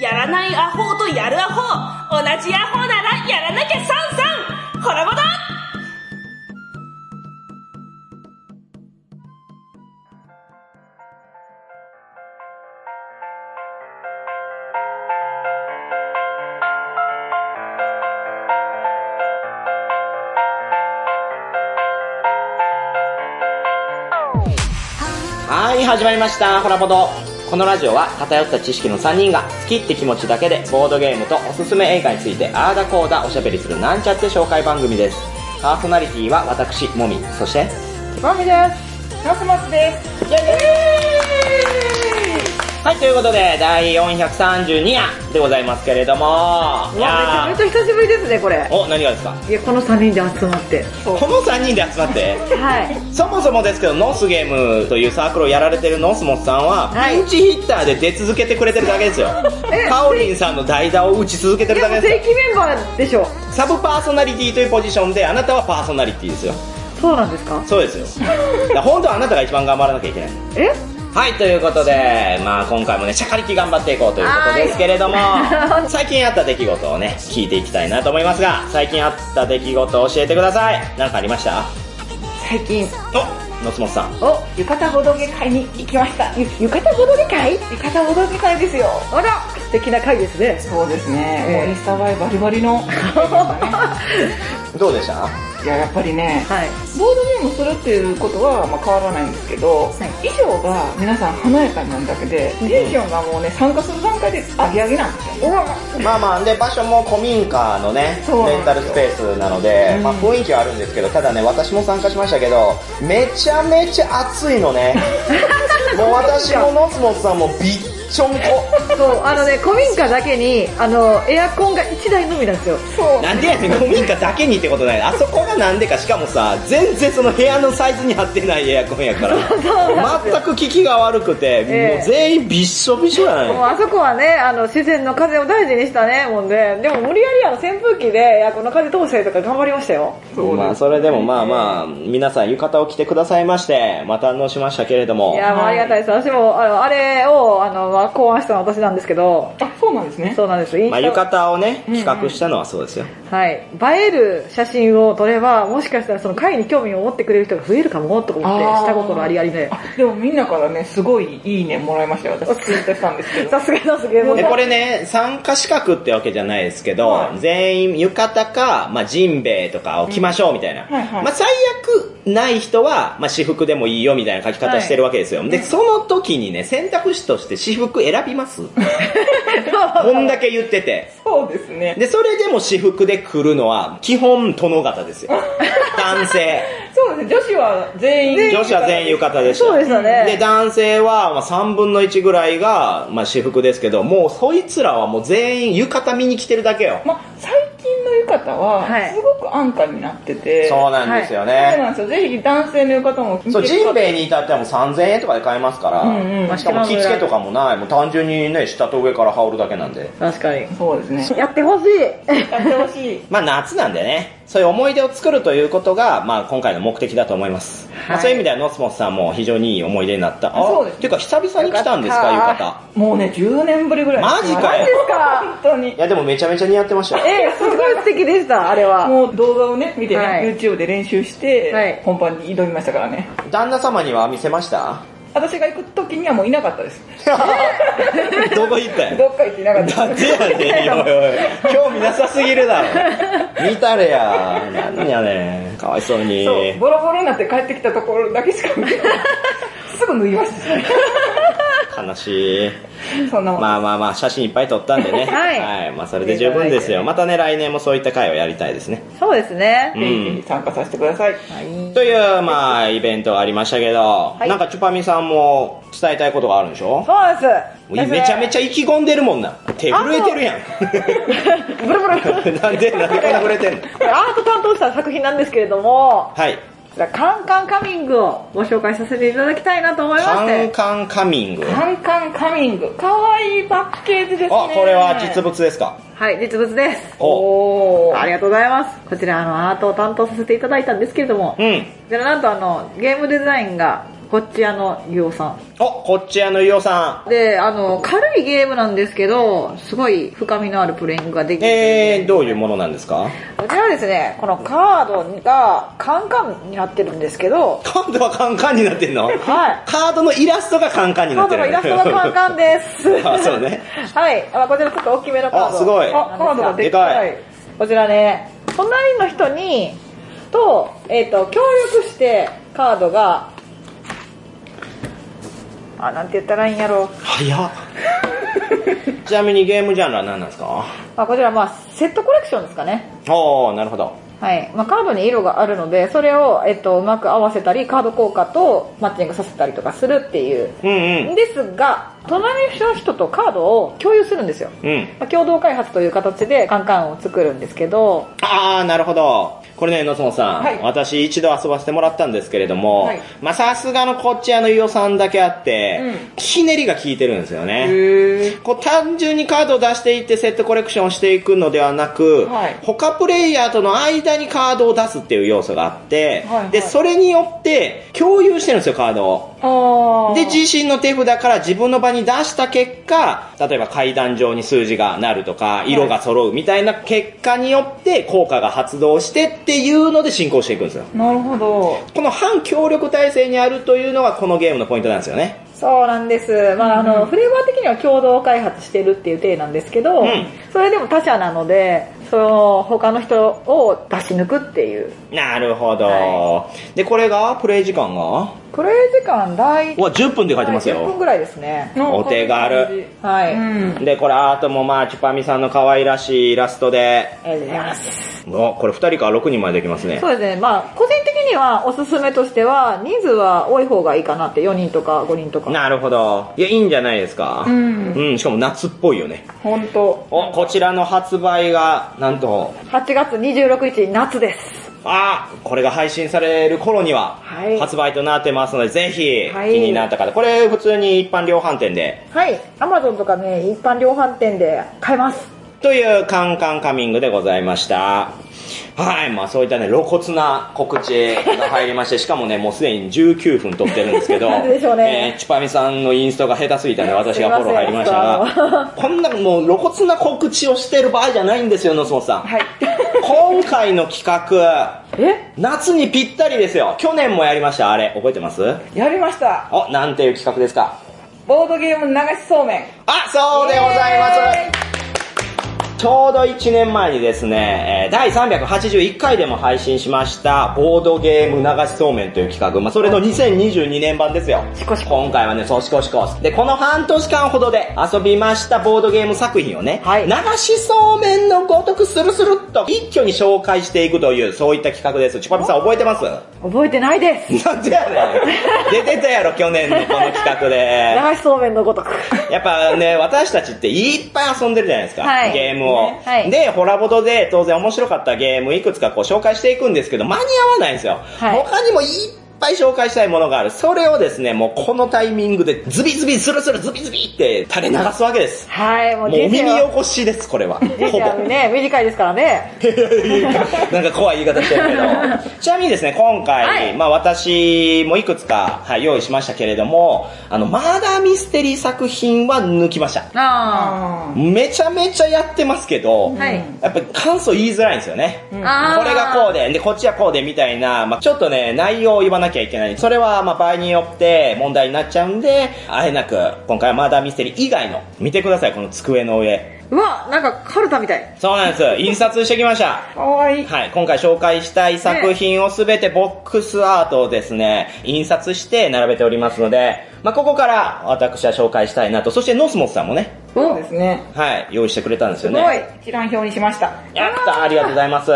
やらないアホとやるアホ。同じアホならやらなきゃさんさん。ほらぼだはい、始まりました、ホラボド。このラジオは偏った知識の3人が好きって気持ちだけでボードゲームとおすすめ映画についてあーだこーだおしゃべりするなんちゃって紹介番組です。パーソナリティは私、もみ、そして、マミです。ナスマスです。イェはい、ということで、第432夜でございますけれども、ーイうわ、めちゃめちゃ久しぶりですね、これ。お、何がですか？いや、この3人で集まって。この3人で集まって、はい。そもそもですけど、ノースゲームというサークルをやられてるノースモスさんは、はいピンチヒッターで出続けてくれてるだけですよえ。カオリンさんの代打を打ち続けてるだけですよ。正規メンバーでしょ。サブパーソナリティというポジションで、あなたはパーソナリティですよ。そうなんですか？そうですよ。本当はあなたが一番頑張らなきゃいけない。え？はい、ということで、まあ今回もね、シャカリキ頑張っていこうということですけれどもは、最近あった出来事をね、聞いていきたいなと思いますが、最近あった出来事を教えてください。何かありました？最近、お、のつもさん。お、浴衣ボドゲ会に行きました。ゆ浴衣ボドゲ会？浴衣ボドゲ会ですよ。あら、素敵な会ですね。そうですね、ええ。もうインスタ映えバリバリの。どうでした？いややっぱりねはい。ボードゲームするっていうことは、まあ、変わらないんですけど、い。衣装が皆さん華やかになるだけでテンションがもうね参加する段階で上げ上げなんですよね。まあまあ、で、場所も古民家のね、レンタルスペースなので、うん。まあ雰囲気はあるんですけど、ただね、私も参加しましたけど、めちゃめちゃ暑いのね。もう私ものつもさんもびっちょんこ。そう、あのね、古民家だけに、あの、エアコンが1台のみなんですよ。そうなんでやねん、古民家だけにってことない。あそこがなんでか、しかもさ、全然その部屋のサイズに合ってないエアコンやから、全く効きが悪くて、ええもう全員びっしょびしょやないもうあそこはね、あの、自然の風を大事にしたね、もんで、でも無理やりあの、扇風機でエアコンの風通したりとか頑張りましたよ。そうまあ、それでもまあまあ、皆さん浴衣を着てくださいまして、また堪能しましたけれどもい、や、もうありがたいです。私も、あの、あれを、あの、まあ、考案したのは私なんですけど、あそうなんですね。そうなんです。まあ、浴衣をね、企画したのはそうですよ。はい。映える写真を撮れば、もしかしたらその会に興味を持ってくれる人が増えるかも、とか思って、下心ありありで。あでもみんなからねすごいいいねもらいましたよ私ツイートしたんですけど。さすがのすげえ。これね、参加資格ってわけじゃないですけど、はい。全員浴衣か、まあ、ジンベエとかを着ましょうみたいな。はいはい。まあ、最悪ない人は、まあ、私服でもいいよみたいな書き方してるわけですよ。で、その時にね、選択肢として私服選びます？こんだけ言ってて。そうですねで、それでも私服で来るのは、基本殿方ですよ。男性。そうですね女子は全員女子は全員浴衣でした。そうでしたねで、男性は、まあ、3分の1ぐらいが、まあ、私服ですけど、もうそいつらはもう全員浴衣見に来てるだけよ。まあ最近の浴衣ははい。すごく安価になってて、そうなんですよそうね。なんですよ。ぜひ男性の浴衣もそう、ジンベエにに至ってはもう3000円とかで買えますから、うんうんしかも着付けとかもない、もう単純にね、下と上から羽織るだけなんで。確かに。そうですね。やってほしい。やってほしい。まあ夏なんでね、そういう思い出を作るということが、まあ今回の目的だと思います。まあ、そういう意味ではノスモスさんも非常にいい思い出になった。あそうですていうか久々に来たんですか、浴衣。もうね10年ぶりぐらいマジかよですか本当にいやでもめちゃめちゃ似合ってましたよ。ええ、すごい素敵でした、あれは。もう動画をね見てね、はい YouTube で練習して、はい本番に挑みましたからね旦那様には見せました？私が行く時にはもういなかったです どこ行ったんどっか行っていなかっただってやねん、おいおい。興味なさすぎるだろ。見たれや。なんやねん。かわいそうに。そうボロボロになって帰ってきたところだけしか見てないすぐ脱ぎました悲しい。そんなもん、まあまあまあ、写真いっぱい撮ったんでね。はいまあそれで十分ですよ。またね、来年もそういった会をやりたいですね。そうですね。うんひ。参加させてください、という、まあ、イベントがありましたけど、いなんかチュパミさんも伝えたいことがあるんでしょ？そうなんです。めちゃめちゃ意気込んでるもんな。手震えてるやん。ブルブル。なんで、なんでこんな震えてんの？これアート担当した作品なんですけれども、はい。カンカンカミングをご紹介させていただきたいなと思いまカンして。カンカミング。カンカンカミングかわいいパッケージですねあ、これは実物ですか？はい、実物です。おおーありがとうございます。こちら、あの、アートを担当させていただいたんですけれども、うん。こちらなんとあの、ゲームデザインが、こっち屋のゆおさん。お、こっち屋のゆおさん。で、あの、軽いゲームなんですけど、すごい深みのあるプレイングができる。えー、どういうものなんですか？こちらはですね、このカードがカンカンになってるんですけど、カードはカンカンになってんの？はい。カードのイラストがカンカンになってる。カードのイラストがカンカンです。あそうね。はい。あこちらちょっと大きめのカード。あすごいあ、カードがででかいかい。こちらね、隣の人に、と、えっ、と、協力してカードが、あ、なんて言ったらいいんやろう。早っ。ちなみにゲームジャンルは何なんですか？あ、こちらまあ、セットコレクションですかね。おー、なるほど。はい。まあ、カードに色があるので、それを、えっと、うまく合わせたり、カード効果とマッチングさせたりとかするっていう。うんうん。ですが、隣の人とカードを共有するんですよ。うん。まあ共同開発という形でカンカンを作るんですけど、あー、なるほど。これね、野本さん、はい。私一度遊ばせてもらったんですけれども、はい。まあさすがのこっち屋の伊代さんだけあって、うん。ひねりが効いてるんですよね。へこう単純にカードを出していってセットコレクションしていくのではなく、はい。他プレイヤーとの間にカードを出すっていう要素があって、はいはい。で、それによって共有してるんですよ、カードを。で、自身の手札から自分の場に出した結果、例えば階段上に数字がなるとか、色が揃うみたいな結果によって効果が発動してっていうので進行していくんですよ。なるほど。この反協力体制にあるというのがこのゲームのポイントなんですよね。そうなんです。まあ、あの、フレーバー的には共同開発してるっていう体なんですけど、うんそれでも他社なので、その、他の人を出し抜くっていう。なるほど。はで、これが、プレイ時間が？プレイ時間大うわ、10分って書いてます10分よ。ぐらいですね。お手軽。はい。うん。で、これアートもまあ、チュパミさんの可愛らしいイラストで、ありがとうございます。おこれ2人から6人までできますね。そうですね。まあ、個人的にはおすすめとしては、人数は多い方がいいかなって、4人とか5人とか。なるほど。いや、いいんじゃないですか。うん。うん、しかも夏っぽいよね。ほんと。お、こちらの発売が、なんと、8月26日、夏です。あこれが配信される頃には、はい発売となってますので、ぜひ、はい気になった方、これ普通に一般量販店で、はい。アマゾンとかね、一般量販店で買えます。というカンカンカミングでございました。はい、まあそういったね、露骨な告知が入りまして、しかもね、もうすでに19分撮ってるんですけど、ねえーチュパミさんのインストが下手すぎたんで私がフォロー入りましたがま、こんなもう露骨な告知をしてる場合じゃないんですよ、野本さん。はい。今回の企画、え？夏にぴったりですよ。去年もやりました、あれ。覚えてます？やりました。お、なんていう企画ですか？ボードゲーム流しそうめん。あ、そうでございます。ちょうど1年前にですね、えー第381回でも配信しました、ボードゲーム流しそうめんという企画。まあ、それの2022年版ですよ。シコシ今回はね、そうシコシコ。で、この半年間ほどで遊びましたボードゲーム作品をね、はい流しそうめんのごとくスルスルっと一挙に紹介していくという、そういった企画です。チュパピさん覚えてます？覚えてないです。なんでやねん。出てたやろ、去年のこの企画で。流しそうめんのごとく。やっぱね、私たちっていっぱい遊んでるじゃないですか、はいゲームを、ねはいで、ホラボトで当然面白かったゲームいくつかこう紹介していくんですけど、間に合わないんですよ。はい他にもいっぱい紹介したいものがある。それをですね、もうこのタイミングでズビズビスルスルズビズビって垂れ流すわけです。はい、もうもう耳起こしです、これは。人生はね、短いですからね。なんか怖い言い方してるけど。ちなみにですね、今回、はいまあ私もいくつか、はい、用意しましたけれども、あの、マーダーミステリー作品は抜きました。ああめちゃめちゃやってますけど、ー。はい。やっぱり感想言いづらいんですよね。あーこれがこうで、で、こっちはこうでみたいな、まあちょっとね、内容を言わなきゃいけない。それは、まあ場合によって問題になっちゃうんで、あえなく、今回はマーダーミステリー以外の、見てください、この机の上。うわ、なんかカルタみたい。そうなんです。印刷してきました。ー。かわいい。はい、今回紹介したい作品をすべてボックスアートをですね、印刷して並べておりますので、まあここから私は紹介したいなと、そしてノスモスさんもね、そうですね。はい、用意してくれたんですよね。すごい。一覧表にしました。やったありがとうございます。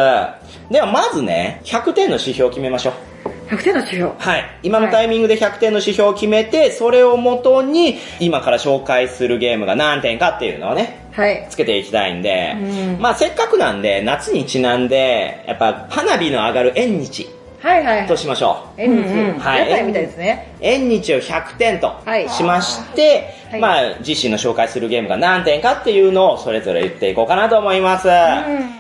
ではまずね、100点の指標を決めましょう。100点の指標。はい。今のタイミングで100点の指標を決めて、それをもとに、今から紹介するゲームが何点かっていうのをね、はい。つけていきたいんで、うんまあせっかくなんで、夏にちなんで、やっぱ花火の上がる縁日はいはい。としましょう。縁日。うんうんはいみたいですね。縁日を100点とはいしまして、はいまあ自身の紹介するゲームが何点かっていうのをそれぞれ言っていこうかなと思います。はい。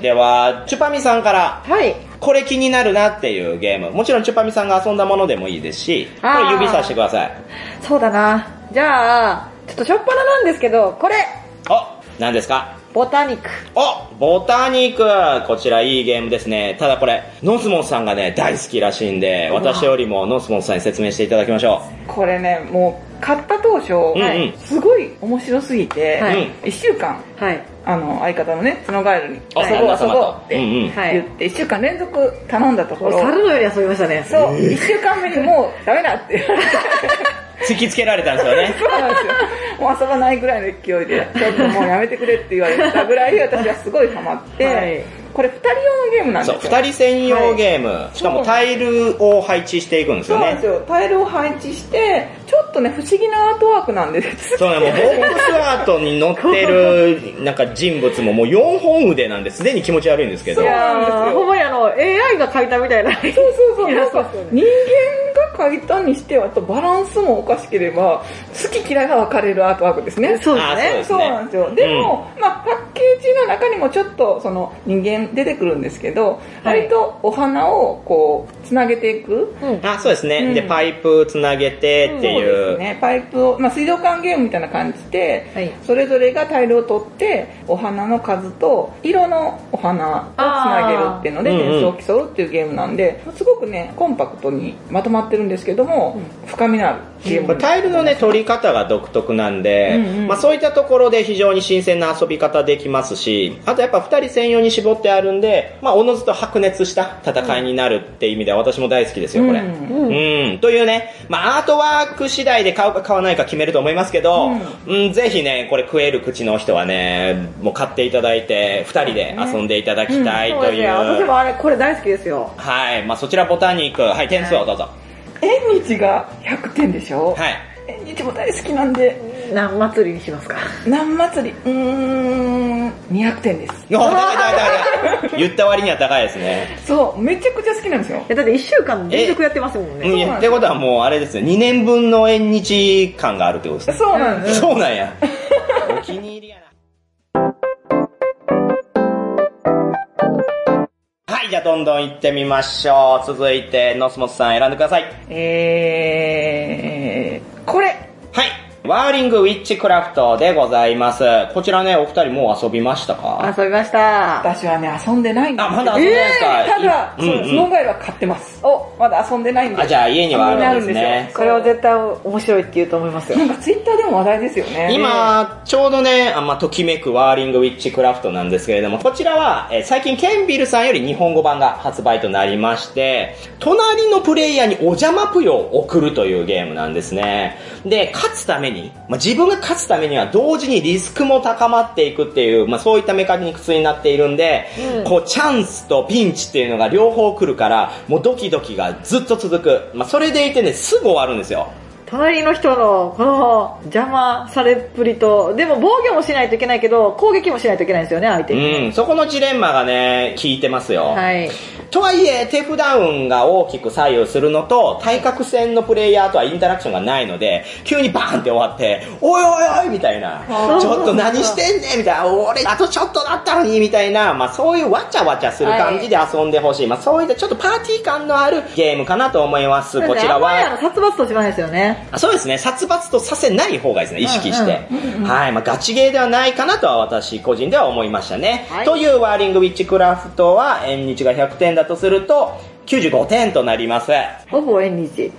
では、チュパミさんから、はい。これ気になるなっていうゲーム。もちろんチュパミさんが遊んだものでもいいですし、これ指さしてください。そうだな。じゃあ、ちょっとしょっぱななんですけど、これお、何ですか？ボタニック。おボタニックこちらいいゲームですね。ただこれ、ノスモンさんがね、大好きらしいんで、私よりもノスモンさんに説明していただきましょこれね、もう、買った当初、うんうんすごい面白すぎて、はい1週間、はい。あの、相方のね、角ガエルに、あ遊ぼう遊ぼうって言って、1週間連続頼んだところ、猿のように遊びましたね。そう、1週間目にもうダメだって言われて、う。突きつけられたんですよね。そうなんですよ。もう遊ばないぐらいの勢いで、ちょっともうやめてくれって言われたぐらい私はすごいハマって、はいこれ2人用のゲームなんそう、ですよ。二人専用ゲーム。しかもタイルを配置していくんですよねそうなんです。よ。タイルを配置して、ちょっとね、不思議なアートワークなんで、そうね、もうボックスアートに載ってる、なんか人物ももう4本腕なんですでに気持ち悪いんですけどい。やそうなんですよーほんまにあの、AI が描いたみたいな。そうそうそう。なんか人間が描いたにしては、あとバランスもおかしければ、好き嫌いが分かれるアートワークですね。そうですねあそうで。すそうなんですよ。でも、まあパッケージの中にもちょっとその人間出てくるんですけど、はい割とお花をこう、つなげていく。うん。あ、そうですね。うんで、パイプつなげてってそういう。ですね。パイプを、まあ水道管ゲームみたいな感じで、はいそれぞれがタイルを取って、お花の数と色のお花をつなげるっていうので、点数を競うっていうゲームなんで、すごくね、コンパクトにまとまってるんですけども、深みのあるゲームタイルのね、取り方が独特なんで、うんうんまあそういったところで非常に新鮮な遊び方できますし、あとやっぱ二人専用に絞ってあるんで、まあおのずと白熱した戦いになるっていう意味では私も大好きですよ、これ。ううんん。というね、まあアートワーク次第で買うか買わないか決めると思いますけど、うん、ぜひね、これ食える口の人はね、もう買っていただいて、二人で遊んでいただきたいという。そうですよ。私もあれ、これ大好きですよ。はい。まあそちらボタニック、はい、点数をどうぞ。縁日が100点でしょ？はい。縁日も大好きなんで、何祭りにしますか？何祭り、うーん、200点です。お高い高い高い。言った割には高いですね。そう、めちゃくちゃ好きなんですよ。えだって1週間連続やってますもんうん、ね。いやってことはもうあれですよ。2年分の縁日感があるってことですね。そうなんです。そうなんや。お気に入りやな。はい、じゃあどんどん行ってみましょう。続いて、ノスモスさん選んでください。えー、これ。はい。ワーリングウィッチクラフトでございます。こちらね、お二人もう遊びましたか？遊びました。私はね、遊んでないんですあ、まだ遊んでないですか、ただ、うんそう、スノーガイルは買ってます。お、まだ遊んでないんで。あ、じゃあ家にはあるんですね。これは絶対面白いって言うと思いますよな。んかツイッターでも話題ですよね。今、ちょうどね、あまあ、ときめくワーリングウィッチクラフトなんですけれども、こちらは、えー最近ケンビルさんより日本語版が発売となりまして、隣のプレイヤーにお邪魔ぷよを送るというゲームなんですね。で、勝つために、まあ、自分が勝つためには同時にリスクも高まっていくっていう、まあ、そういったメカニクスになっているんで、こう、チャンスとピンチっていうのが両方来るから、もうドキドキがずっと続く。まあ、それでいてね、すぐ終わるんですよ。隣の人のこの邪魔されっぷりと、でも防御もしないといけないけど、攻撃もしないといけないんですよね、相手に。うん、そこのジレンマがね、効いてますよ。はい。とはいえ、手札運が大きく左右するのと、対角線のプレイヤーとはインタラクションがないので、急にバーンって終わって、おいおいおいみたいな、ちょっと何してんねんみたいな、俺あとちょっとだったのにみたいな、まあそういうわちゃわちゃする感じで遊んでほしい。まあそういったちょっとパーティー感のあるゲームかなと思います。こちらは。の殺伐としないですよね。あそうですね、殺伐とさせない方がいいですね、意識して。はい、まあガチゲーではないかなとは私個人では思いましたね。はいというワーリングウィッチクラフトは、縁日が100点だとすると、95点となります。ほぼ縁日。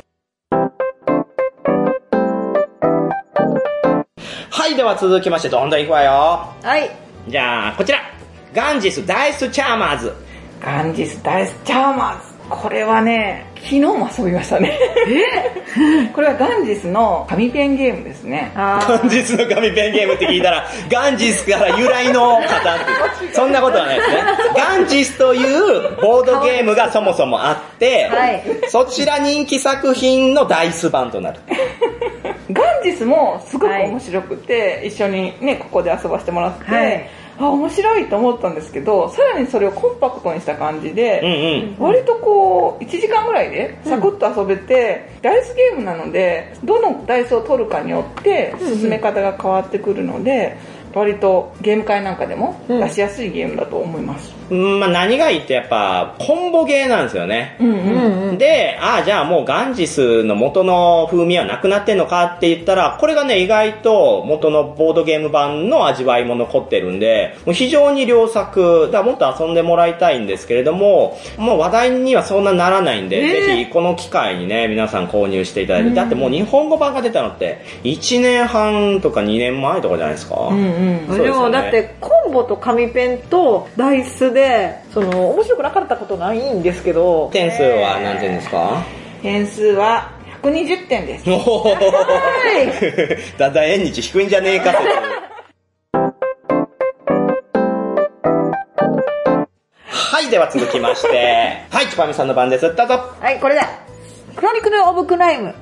はい、では続きまして、どんどんいくわよ。はい。じゃあ、こちら。ガンジスダイスチャーマーズ。ガンジスダイスチャーマーズ。これはね、昨日も遊びましたね。え？これはガンジスの紙ペンゲームですね。あガンジスの紙ペンゲームって聞いたら、ガンジスから由来の方っていう、そんなことはないですね。ガンジスというボードゲームがそもそもあって、はいそちら人気作品のダイス版となる。ガンジスもすごく面白くて、一緒にね、ここで遊ばせてもらって、はいあ、面白いと思ったんですけど、さらにそれをコンパクトにした感じで、うんうん。割とこう、1時間ぐらいでサクッと遊べて、ダイスゲームなので、どのダイスを取るかによって進め方が変わってくるので、割とゲーム会なんかでも出しやすいゲームだと思います。うんまあ何がいいってやっぱ、コンボゲーなんですよね。うんうん。うんうん。で、ああ、じゃあもうガンジスの元の風味はなくなってんのかって言ったら、これがね、意外と元のボードゲーム版の味わいも残ってるんで、もう非常に良作、だからもっと遊んでもらいたいんですけれども、もう話題にはそんなならないんで、ねえぜひこの機会にね、皆さん購入していただいて、だってもう日本語版が出たのって、1年半とか2年前とかじゃないですか。うんうん。そうですよねでもだってコンボと紙ペンとダイスでその面白くなかったことないんですけど。点数は何点ですか、点数は120点です。おお だんだん縁日低いんじゃねえか説はい、では続きまして、はい、チュパミさんの番です。どうぞ。はいこれだ。クロニクル・オブ・クライム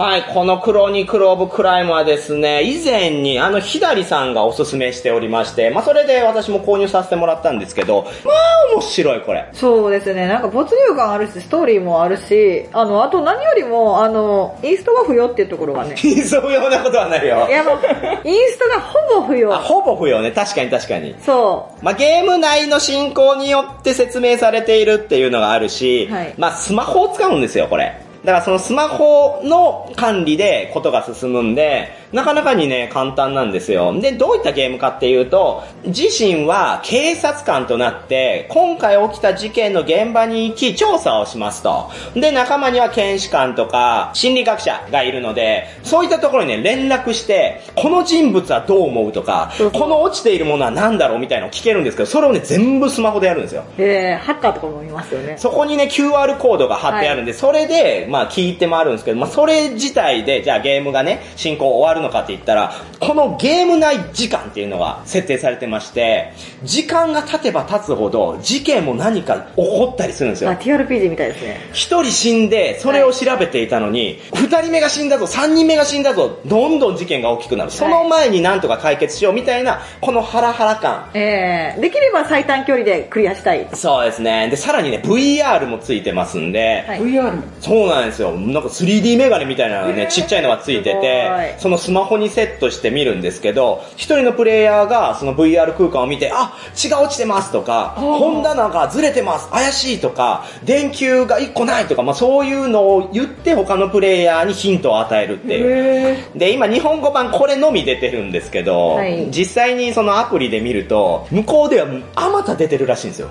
はい、このクロニクル・オブ・クライムはですね、以前にあのヒダリさんがおすすめしておりまして、まあそれで私も購入させてもらったんですけど、まあ面白いこれ。そうですねなんか没入感あるしストーリーもあるしあのあと何よりもあのインストが不要っていうところがねそういうようなことはないよい。やもうインストがほぼ不あ、要ほぼ不要ね。確かに確かに。そまあ、ゲーム内の進行によって説明されているっていうのがあるし、はいまあ、スマホを使うんですよ、これ。だからそのスマホの管理でことが進むんで、なかなかにね、簡単なんですよ。で、どういったゲームかっていうと、自身は警察官となって、今回起きた事件の現場に行き調査をしますと。で、仲間には検視官とか心理学者がいるので、そういったところにね、連絡して、この人物はどう思うとか、この落ちているものは何だろうみたいなのを聞けるんですけど、それをね、全部スマホでやるんですよ。うでハッカーとかもいますよねそこにね、QR コードが貼ってあるんで、それで、まあ聞いてもあるんですけど、まあそれ自体で、じゃあゲームがね、進行終わるのかって言ったら、このゲーム内時間っていうのが設定されてまして、時間が経てば経つほど、事件も何か起こったりするんですよあ。TRPG みたいですね一人死んで、それを調べていたのに、二、人目が死んだぞ、三人目が死んだぞ、どんどん事件が大きくなる。その前になんとか解決しようみたいな、このハラハラ感。えー、できれば最短距離でクリアしたいそうですね。で、さらにね、VR もついてますんで、はい VR そうなんですよ。なんか 3D メガネみたいなのがね、ちっちゃいのがついてて、そのスマホにセットして見るんですけど、一人のプレイヤーがその VR 空間を見て、あ、血が落ちてますとか、本棚がずれてます、怪しいとか、電球が1個ないとか、まあそういうのを言って他のプレイヤーにヒントを与えるっていう。へで、今日本語版これのみ出てるんですけど、はい。実際にそのアプリで見ると、向こうではあまた出てるらしいんですよ。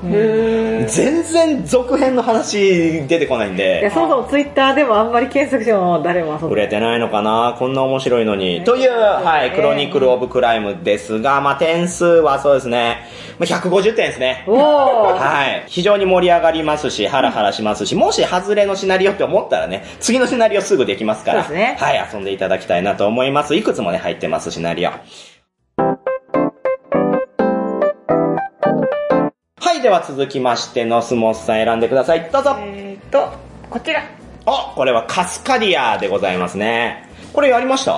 全然続編の話出てこないんいでや、そもそもツイッターでもあんまり検索しても誰も遊んで売れてないのかな？こんな面白いのに。という、はい、クロニクル・オブ・クライムですが、まあ、点数はそうですね、まあ、150点ですね。はい。非常に盛り上がりますし、ハラハラしますし、もし外れのシナリオって思ったらね、次のシナリオすぐできますから、そうですねはい、遊んでいただきたいなと思います。いくつもね、入ってます、シナリオ。はい、では続きまして、ノスモスさん選んでください。どうぞ。えーっと、こちら。あ、これはカスカディアでございますね。これやりました？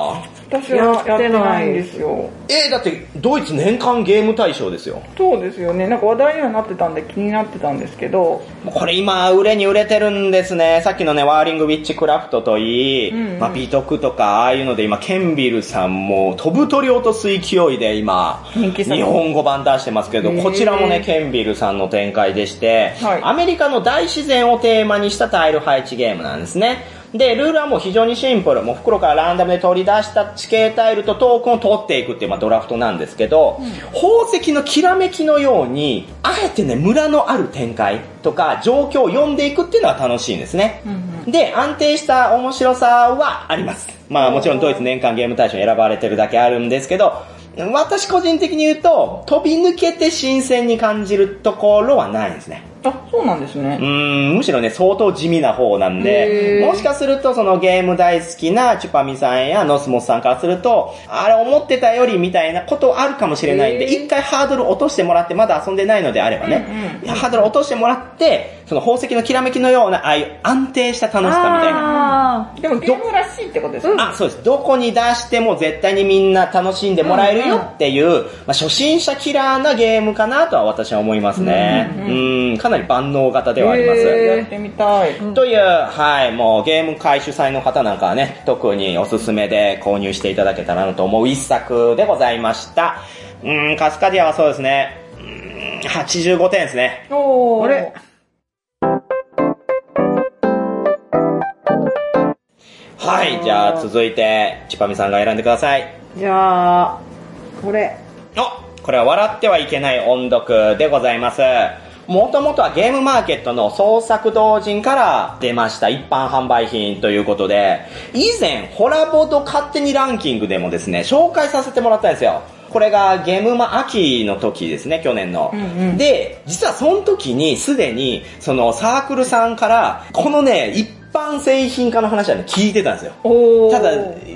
私はやってないんですよ。えー、だって、ドイツ年間ゲーム大賞ですよ。そうですよね。なんか話題にはなってたんで気になってたんですけど、これ今、売れに売れてるんですね。さっきのね、ワーリングウィッチクラフトといい、うんうんまあ、美徳とか、ああいうので今、ケンビルさんも飛ぶ鳥落とす勢いで今、人気作日本語版出してますけどこちらもね、ケンビルさんの展開でして、はいアメリカの大自然をテーマにしたタイル配置ゲームなんですね。で、ルールはもう非常にシンプル。もう袋からランダムで取り出した地形タイルとトークンを取っていくっていう、まあ、ドラフトなんですけど、宝石のきらめきのように、あえてね、村のある展開とか状況を読んでいくっていうのは楽しいんですね。で、安定した面白さはあります。まあもちろんドイツ年間ゲーム大賞に選ばれてるだけあるんですけど、私個人的に言うと、飛び抜けて新鮮に感じるところはないんですね。あ、そうなんですうね。ーん、むしろね、相当地味な方なんで、もしかするとそのゲーム大好きなチュパミさんやノスモスさんからすると、あれ思ってたよりみたいなことあるかもしれないんで、一回ハードル落としてもらって、まだ遊んでないのであればね、うんうんハードル落としてもらって、その宝石のきらめきのような、ああいう安定した楽しさみたいな。あでもゲームらしいってことですね。あ、そうです。どこに出しても絶対にみんな楽しんでもらえるよっていう、まあ、初心者キラーなゲームかなとは私は思いますね。うんうん、かなり万能型ではあります。やってみたい。という、はい、もうゲーム会主催の方なんかはね、特におすすめで購入していただけたらなと思う一作でございました。うん、カスカディアはそうですね。う85点ですね。おー。あれはい、じゃあ続いて、ちぱみさんが選んでください。じゃあ、これ。おこれは笑ってはいけない音読でございます。もともとはゲームマーケットの創作同人から出ました一般販売品ということで、以前、ホラボード勝手にランキングでもですね、紹介させてもらったんですよ。これがゲームマ秋の時ですね、去年の。うんうんで、実はその時にすでに、そのサークルさんから、このね、一般製品化の話はね、聞いてたんですよ。ただ、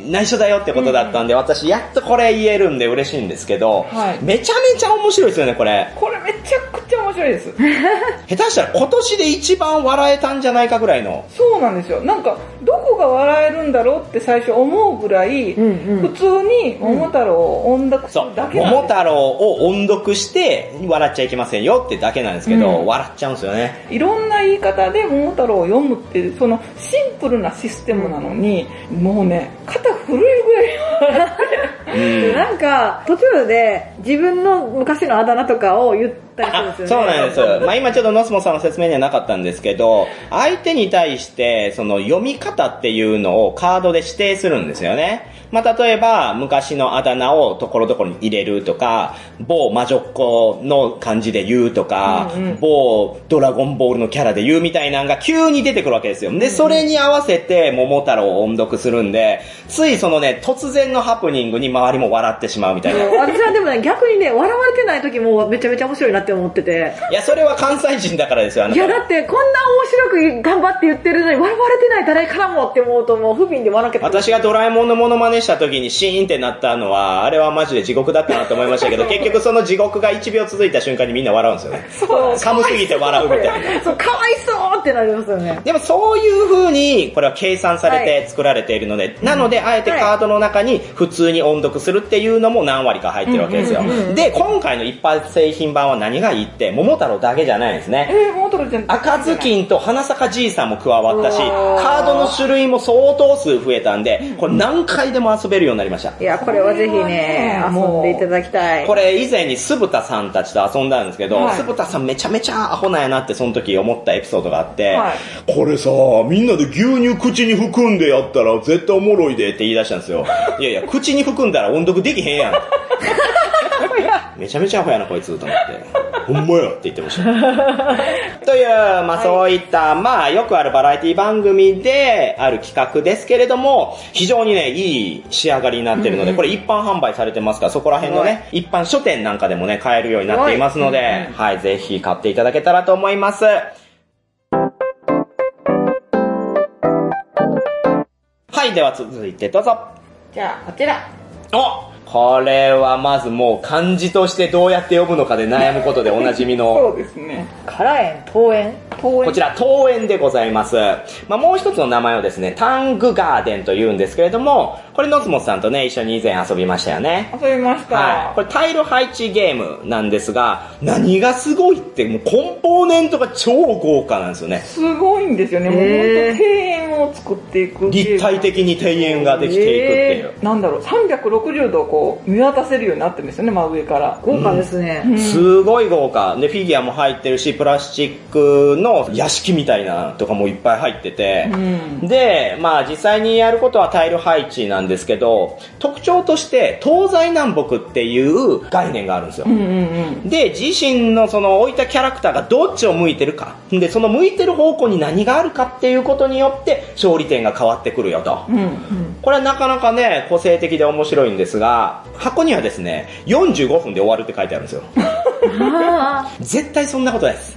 内緒だよってことだったんで、私、やっとこれ言えるんで嬉しいんですけど、はいめちゃめちゃ面白いですよね、これ。これめちゃくちゃ面白いです。下手したら今年で一番笑えたんじゃないかぐらいの。そうなんですよ。なんか、どこが笑えるんだろうって最初思うぐらい、うんうん普通に桃太郎を音読すそうるだ。けなんです桃太郎を音読して、笑っちゃいけませんよってだけなんですけど、うん笑っちゃうんですよね。いろんな言い方で桃太郎を読むってそのシンプルなシステムなのに、もうね、肩震えるぐらい。なんか、途中で自分の昔のあだ名とかを言ったりするんあですよね。そうなんです。まあ今ちょっとノスモさんの説明にはなかったんですけど、相手に対してその読み方っていうのをカードで指定するんですよね。まあ例えば昔のあだ名をところどころに入れるとか、某魔女っ子の漢字で言うとか、うんうん某ドラゴンボールのキャラで言うみたいなのが急に出てくるわけですよ。で、それに合わせて桃太郎を音読するんで、ついそのね、突然のハプニングに周りも笑ってしまうみたいな。私はでもね、逆にね、笑われてない時もめちゃめちゃ面白いなって思ってて。いや、それは関西人だからですよ、いたや、だってこんな面白く頑張って言ってるのに笑われてない誰からもって思うともう不憫で笑けた。私がドラえもんのモノマネした時にシーンってなったのは、あれはマジで地獄だったなと思いましたけど、結局その地獄が1秒続いた瞬間にみんな笑うんですよね。そう寒すぎて笑うみたいな。そう、かわいそうってなりますよね。でもそういう風に、これは計算されて作られているので、なので、あえてカードの中に普通に音読するっていうのも何割か入ってるわけですよ。で、今回の一般製品版は何がいいって、桃太郎だけじゃないんですね。えー、桃太郎じゃん。赤ずきんと花坂じいさんも加わったし、カードの種類も相当数増えたんで、これ何回でも遊べるようになりました。いや、これはぜひね、遊んでいただきたい。これ以前に酢豚さんたちと遊んだんですけど、はい酢豚さんめちゃめちゃアホなんやなってその時思ったエピソードがあって、はこれさ、みんなで牛乳口に含んでやったら絶対おもろいでって言い出したんですよ。いやいや、口に含んだら音読できへんやん。めちゃめちゃアホやなこいつと思って。ほんまやって言ってました。という、まあそういった、まあよくあるバラエティ番組である企画ですけれども、非常にね、いい仕上がりになってるので、これ一般販売されてますから、そこら辺のね、一般書店なんかでもね、買えるようになっていますので、はい、ぜひ買っていただけたらと思います。はい、では続いてどうぞ。じゃあ、こちら。おこれはまずもう漢字としてどうやって呼ぶのかで悩むことでおなじみの そうですね。辛園、桃園。公園こちら、桃園でございます。まあ、もう一つの名前をですね、タングガーデンと言うんですけれども、これ、ノスモスさんとね、一緒に以前遊びましたよね。遊びました。はい。これ、タイル配置ゲームなんですが、何がすごいって、もうコンポーネントが超豪華なんですよね。すごいんですよね。もう本当庭園を作っていく。立体的に庭園ができていくっていう。なんだろう、360度こう見渡せるようになってるんですよね、真上から。豪華ですね。すごい豪華。で、フィギュアも入ってるし、プラスチックの屋敷みたいなとかもいっぱい入ってて、うん。で、まあ実際にやることはタイル配置なんですけど、特徴として東西南北っていう概念があるんですよ。うんうんうん。で、自身のその置いたキャラクターがどっちを向いてるか。で、その向いてる方向に何があるかっていうことによって勝利点が変わってくるよと。うん。これはなかなかね、個性的で面白いんですが、箱にはですね、45分で終わるって書いてあるんですよ。あ絶対そんなことないです。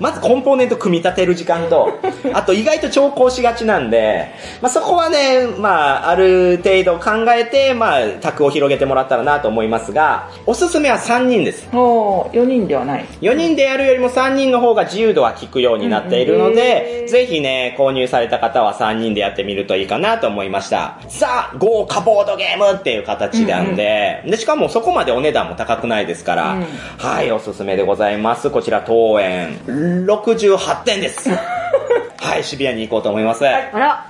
まずコンポーネント組み立てる時間と、あと意外と調校しがちなんで、まあそこはね、まあある程度考えて、まあ卓を広げてもらったらなと思いますが、おすすめは3人です。おー、4人ではない。4人でやるよりも3人の方が自由度は効くようになっているのうんで、うんぜひね、購入された方は3人でやってみるといいかなと思いました。さあ、豪華ボードゲームっていう形なんで、で、しかもそこまでお値段も高くないですから、うんはい、おすすめでございます。こちら、当園、68点です。はい、シビアに行こうと思います。あら。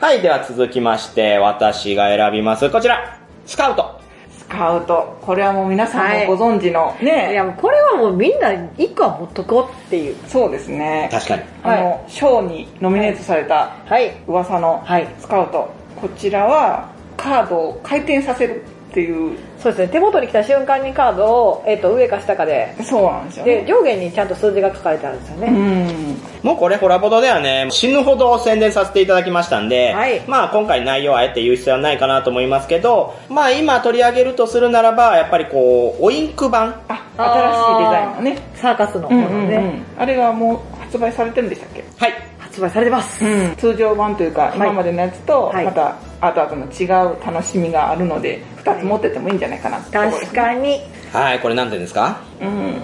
はい、では続きまして、私が選びます。こちら。スカウト。スカウト。これはもう皆さんはいもご存知の、いねや、もうこれはもうみんな一個は持っとこうっていう。そうですね。確かに。あの、賞にノミネートされたはい。噂のはいスカウト。こちらはカードを回転させるっていう、そうですね、手元に来た瞬間にカードを、えっ、と、上か下かで、そうなんですよで、ね。上下にちゃんと数字が書かれてあるんですようね。ん。もうこれホラボドではね、死ぬほど宣伝させていただきましたんで、はいまあ今回内容はあえて言う必要はないかなと思いますけど、まあ今取り上げるとするならば、やっぱりこう、オインク版。あ、新しいデザインのね。サーカスのうんもので、うんうん。あれがもう発売されてるんでしたっけ？はい。発売されてます。うん、通常版というか、今までのやつと、はいまた後々の違う楽しみがあるので、二つ持っててもいいんじゃないかなってところです確かに。はい、これ何点ですか？うん、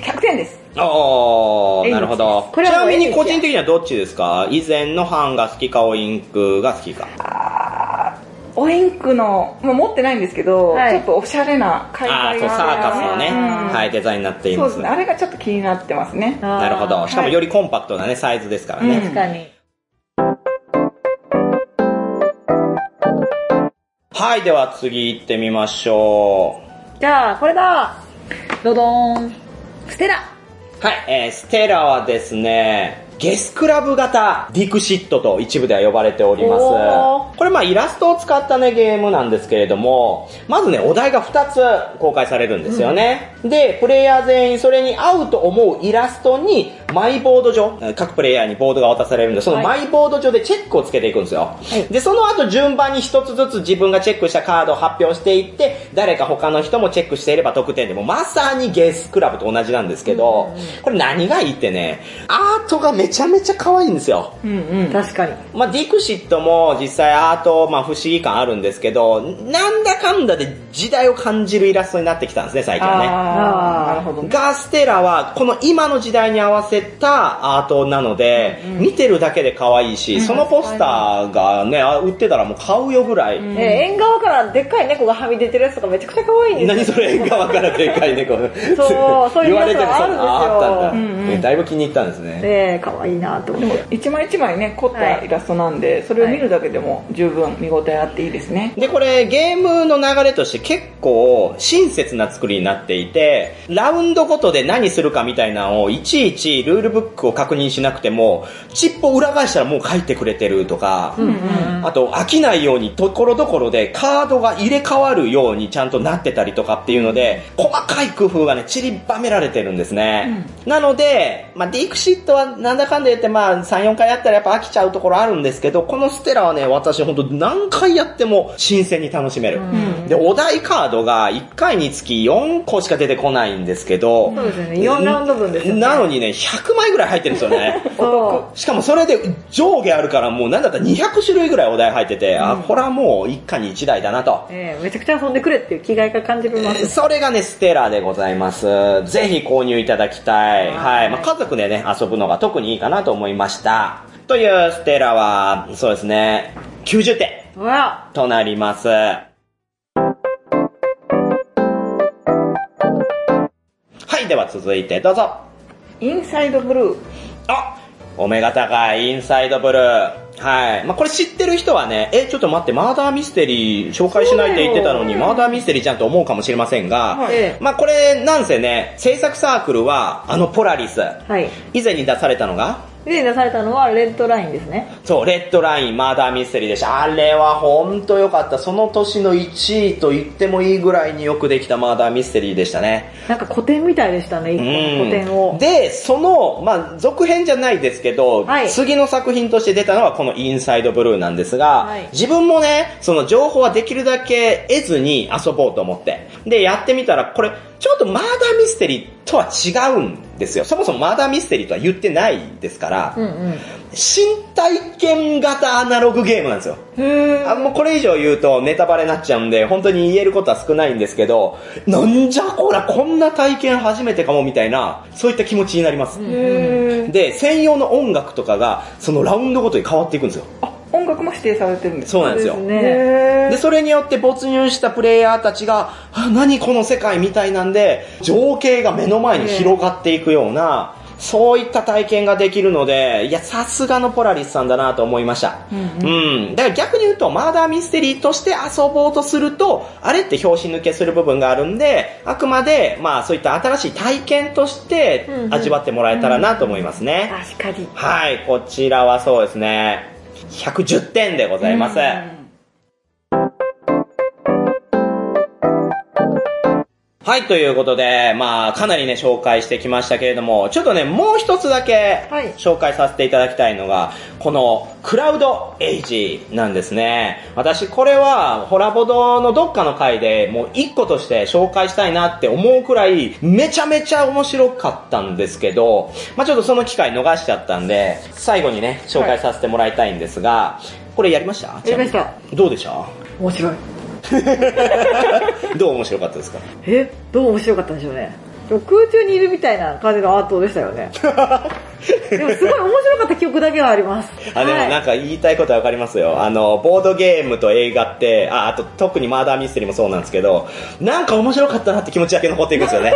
100点です。おー、なるほど。これちなみに個人的にはどっちですか？以前の版が好きか、オインクが好きか。オインクの、もう持ってないんですけど、はいちょっとおしゃれな海あー、外そう、サーカスのね、うんはい、デザインになっています。そうですね。あれがちょっと気になってますね。なるほど。しかもよりコンパクトなね、サイズですからね。うん確かに。はい、では次行ってみましょじゃあ、これだドドーン。ステラう。はい、えー、ステラはですね、ゲスクラブ型ディクシットと一部では呼ばれておりますお。これまあイラストを使ったねゲームなんですけれども、まずね、お題が2つ公開されるんですよね。で、プレイヤー全員それに合うと思うイラストにマイボード上、各プレイヤーにボードが渡されるんで、そのはいマイボード上でチェックをつけていくんですよ。いで、その後順番に一つずつ自分がチェックしたカードを発表していって、誰か他の人もチェックしていれば得点でも、まさにゲスクラブと同じなんですけど、これ何がいいってね、アートがめちゃめちゃ可愛いんですよ。うんうん。確かに。まあ、ディクシットも実際アート、まあ、不思議感あるんですけど、なんだかんだで時代を感じるイラストになってきたんですね、最近はね。あー、あーなるほどね。ガーステラは、この今の時代に合わせたアートなので、見てるだけで可愛いし、そのポスターがね、あ売ってたらもう買うよぐらい。えー縁側からでっかい猫がはみ出てるやつとかめちゃくちゃ可愛いんですよ。何それ縁側からでかい猫。そうそういう言われてるやつがあるんですよああったんだ、うんうんえだいぶ気に入ったんですね。ねえ、可愛いなと思って。一枚一枚ね、凝ったイラストなんで、それを見るだけでも十分見応えあっていいですね。で、これゲームの流れとして結構親切な作りになっていて、ラウンドごとで何するかみたいなのをいちいちルールブックを確認しなくても、チップを裏返したらもう書いてくれてるとか、あと飽きないようにところどころでカードが入れ替わるようにちゃんとなってたりとかっていうので、細かい工夫がね、散りばめられてるんですね。なので、まあ、ディクシットはなんだかんだ言ってまあ3、4回やったらやっぱ飽きちゃうところあるんですけど、このステラはね、私本当何回やっても新鮮に楽しめる。で、お題カードが1回につき4個しか出てこないんですけど、そうですよね。4ラウンド分ですよね。なのにね、100枚ぐらい入ってるんですよね。そしかもそれで上下あるからもうなんだったら200種類ぐらいお題入ってて、あ、これはもう一家に一台だなとう。。えーめちゃくちゃ遊んでくれっていう気概が感じます。それがね、ステラでございます。ぜひ購入いただきたい。はい。まあ、家族でね、遊ぶのが特にいいかなと思いました。というステラは、そうですね、90点となります。はい、では続いてどうぞ。インサイドブルー。あお目が高いインサイドブルー。はい。まあ、これ知ってる人はね、え、ちょっと待って、マーダーミステリー紹介しないって言ってたのに、マーダーミステリーちゃんと思うかもしれませんが、はいええまあ、これ、なんせね、制作サークルは、あのポラリス。はい。以前に出されたのが、以前出されたのはレッドラインですね。そう、レッドライン、マーダーミステリーでした。あれはほんと良かった。その年の1位と言ってもいいぐらいによくできたマーダーミステリーでしたね。なんか古典みたいでしたね、一個の古典を。で、その、まあ、続編じゃないですけど、はい次の作品として出たのはこのインサイドブルーなんですが、はい自分もね、その情報はできるだけ得ずに遊ぼうと思って。で、やってみたら、これ、ちょっとマーダーミステリーとは違うんですよ。そもそもマーダーミステリーとは言ってないですから、うんうん。身体験型アナログゲームなんですよ。へあもうこれ以上言うとネタバレになっちゃうんで、本当に言えることは少ないんですけど、なんじゃこら、こんな体験初めてかもみたいな、そういった気持ちになります。へで、専用の音楽とかが、そのラウンドごとに変わっていくんですよ。あ、音楽も指定されてるんですか？そうなんですよ。で、それによって没入したプレイヤーたちが、あ、何この世界みたいなんで、情景が目の前に広がっていくような、そういった体験ができるので、いや、さすがのポラリスさんだなと思いました。うん、だから逆に言うと、マーダーミステリーとして遊ぼうとすると、あれって拍子抜けする部分があるんで、あくまで、まあそういった新しい体験としてうんうん味わってもらえたらなと思いますね。確かに。はい、こちらはそうですね。110点でございます。はい、ということで、まあ、かなりね、紹介してきましたけれども、ちょっとね、もう一つだけはい紹介させていただきたいのが、この、クラウドエイジなんですね。私、これは、ホラボドのどっかの回でもう一個として紹介したいなって思うくらい、めちゃめちゃ面白かったんですけど、まあちょっとその機会逃しちゃったんで、最後にね、紹介させてもらいたいんですが、これやりました？やりました。どうでした？面白い。どう面白かったですか？えどう面白かったんでしょうね。でも空中にいるみたいな感じのアートでしたよね。でもすごい面白かった記憶だけはあります。あ、でもなんか、か言いたいことはわかりますよ。あの、ボードゲームと映画って、あ、あと特にマーダーミステリーもそうなんですけど、なんか面白かったなって気持ちだけ残っていくんですよね。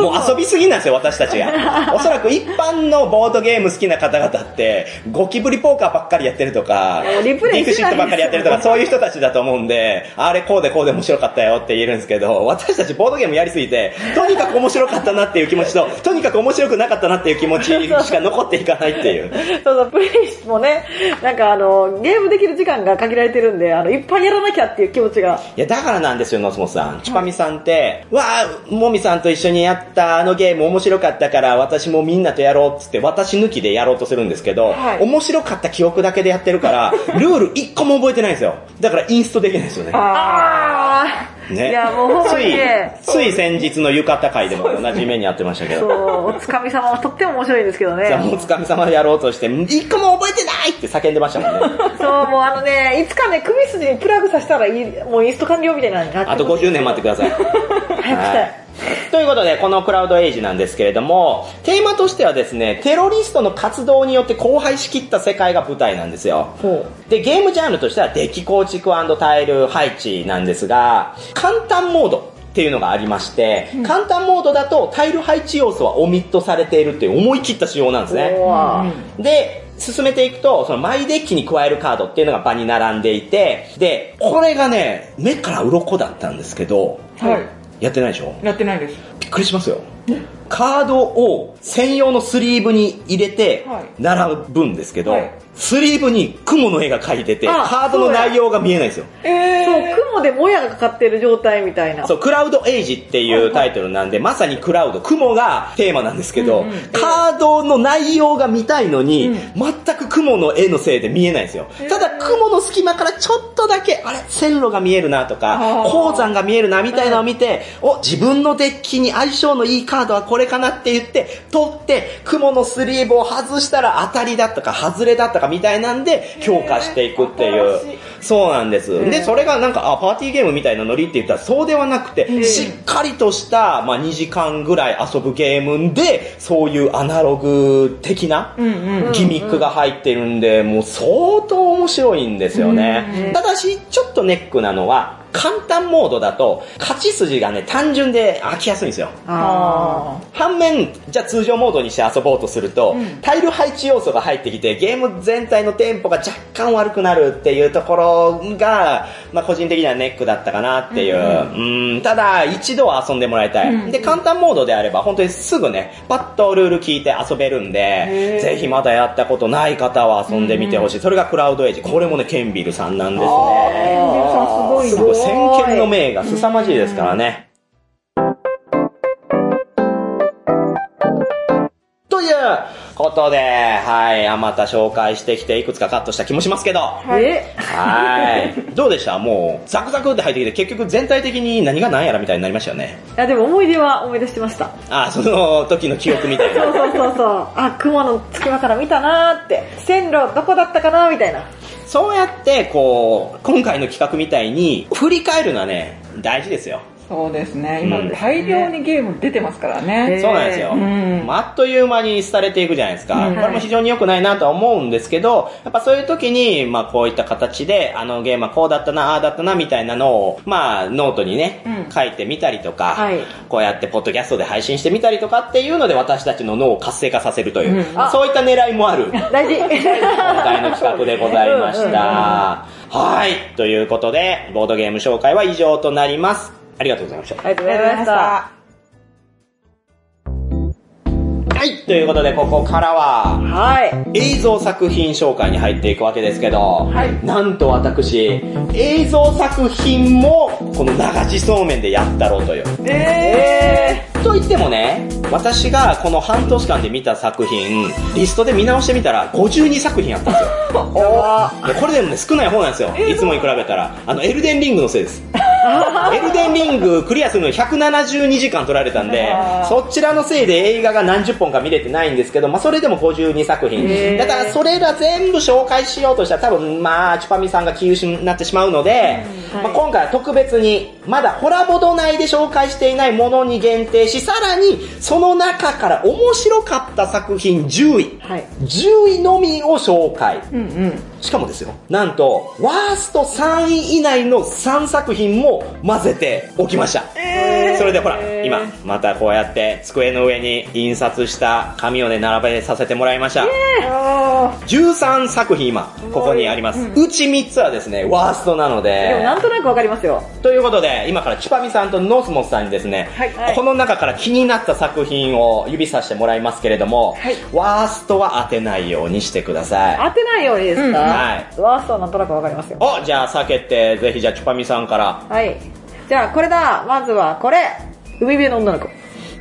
もう遊びすぎなんですよ、私たちが。おそらく一般のボードゲーム好きな方々って、ゴキブリポーカーばっかりやってるとか、リプレイディクシットばっかりやってるとか、そういう人たちだと思うんで、あれこうでこうで面白かったよって言えるんですけど、私たちボードゲームやりすぎて、とにかく面白かったなっていう気持ちと、とにかく面白くなかったなっていう気持ちしか残っていかないっていう。そうそう、プレイもね、なんかあの、ゲームできる時間が限られてるんで、あの、いっぱいやらなきゃっていう気持ちが。いや、だからなんですよ、ノスモさん。チュパミさんって、わあ、もみさんと一緒にやったあのゲーム面白かったから、私もみんなとやろうっつって、私抜きでやろうとするんですけど、はい面白かった記憶だけでやってるから、ルール一個も覚えてないんですよ。だからインストできないんですよね。あーね。いや、もうほんまにね、つい、つい先日の浴衣会でも同じ目にやってましたけそう、ど。おつかみ様はとっても面白いんですけどね。さあ、もうつかみ様やろうとして、一個も覚えてないって叫んでましたもんね。そう、もうあのね、いつかね、首筋にプラグさせたらいい、もうインスト完了みたいなのになってあと50年待ってください。早くしたい。ということで、このクラウドエイジなんですけれども、テーマとしてはですね、テロリストの活動によって荒廃しきった世界が舞台なんですよ。ほで、ゲームジャンルとしてはデッキ構築タイル配置なんですが、簡単モードっていうのがありまして、簡単モードだとタイル配置要素はオミットされているっていう思い切った仕様なんですう。ね。で、進めていくと、そのマイデッキに加えるカードっていうのが場に並んでいて、で、これがね、目から鱗だったんですけど、はい。やってないでしょ？やってないです。びっくりしますよ。カードを専用のスリーブに入れてはい。並ぶんですけど、はい。スリーブに雲の絵が描いてて、あカードの内容が見えないんですよ。えそう、雲でもやがかかってる状態みたいな。そう、クラウドエイジっていうタイトルなんで、まさにクラウド、雲がテーマなんですけど、うんうんカードの内容が見たいのに、全く雲の絵のせいで見えないんですよ。ただ、雲の隙間からちょっとだけ、あれ、線路が見えるなとか、鉱山が見えるなみたいなのを見て、お、自分のデッキに相性のいいカードはこれかなって言って、取って、雲のスリーブを外したら当たりだとか、外れだとかみたいなんで、強化していくっていう。そうなんです。で、それがなんか、あ、パーティーゲームみたいなノリって言ったらそうではなくて、しっかりとした、まあ2時間ぐらい遊ぶゲームで、そういうアナログ的な。ギミックが入ってるんで、もう相当面白いんですよね。ただし、ちょっとネックなのは、簡単モードだと、勝ち筋がね、単純で飽きやすいんですよ。あ反面、じゃあ通常モードにして遊ぼうとすると、タイル配置要素が入ってきて、ゲーム全体のテンポが若干悪くなるっていうところが、まあ個人的にはネックだったかなっていう。うん、ただ、一度は遊んでもらいたい。で、簡単モードであれば、本当にすぐね、パッとルール聞いて遊べるんで、ぜひまだやったことない方は遊んでみてほしい。それがクラウドエイジ。これもね、ケンビルさんなんですね。エンジェルさんすごいなすごい、先見の明が凄まじいですからね。ことで、はい、あまた紹介してきて、いくつかカットした気もしますけど。あ。えはい。どうでした？もう、ザクザクって入ってきて、結局全体的に何が何やらみたいになりましたよね。いやでも思い出は思い出してました。あ、その時の記憶みたいな。そうそうそうそう。あ、雲の隙間から見たなーって。線路どこだったかなみたいな。そうやって、こう、今回の企画みたいに、振り返るのはね、大事ですよ。そうですね。今うん大量にゲーム出てますからね。そうなんですよ。うんまああっという間に廃れていくじゃないですか。うんこれも非常に良くないなとは思うんですけど、やっぱそういう時に、まあこういった形で、あのゲームはこうだったな、ああだったな、みたいなのを、まあノートにね、うん書いてみたりとか、はいこうやってポッドキャストで配信してみたりとかっていうので私たちの脳を活性化させるという、そういった狙いもある。大事。今回の企画でございました。はい。ということで、ボードゲーム紹介は以上となります。ありがとうございました。ありがとうございました。はい。ということで、ここからは、はい。映像作品紹介に入っていくわけですけど、はいなんと私、映像作品も、この流しそうめんでやったろうという。えと言ってもね、私がこの半年間で見た作品、リストで見直してみたら52作品あったんですよ。ー。やばいやこれでもね、少ない方なんですよ。いつもに比べたら。あの、エルデンリングのせいです。エルデンリングクリアするのに172時間取られたんでそちらのせいで映画が何十本か見れてないんですけど、まあそれでも52作品。だからそれら全部紹介しようとしたら多分まあ、チュパミさんが気失になってしまうので、まあ今回は特別に、まだホラボド内で紹介していないものに限定し、さらにその中から面白かった作品10位。はい。10位のみを紹介。うんうん。しかもですよ、なんと、ワースト3位以内の3作品も混ぜておきました。それでほら、今、またこうやって机の上に印刷した紙をね、並べさせてもらいました。13作品今、ここにあります。うち3つはですね、ワーストなので、でもなんとなくわかりますよ。ということで、今からチュパミさんとノースモスさんにですね、はいこの中から気になった作品を指さしてもらいますけれども、はいワーストは当てないようにしてください。当てないようにですか、うんはいワーストはなんとなくわかりますよ。お、じゃあ避けて、ぜひじゃあチュパミさんから。はい。じゃあ、これだ。まずは、これ。海辺の女の子。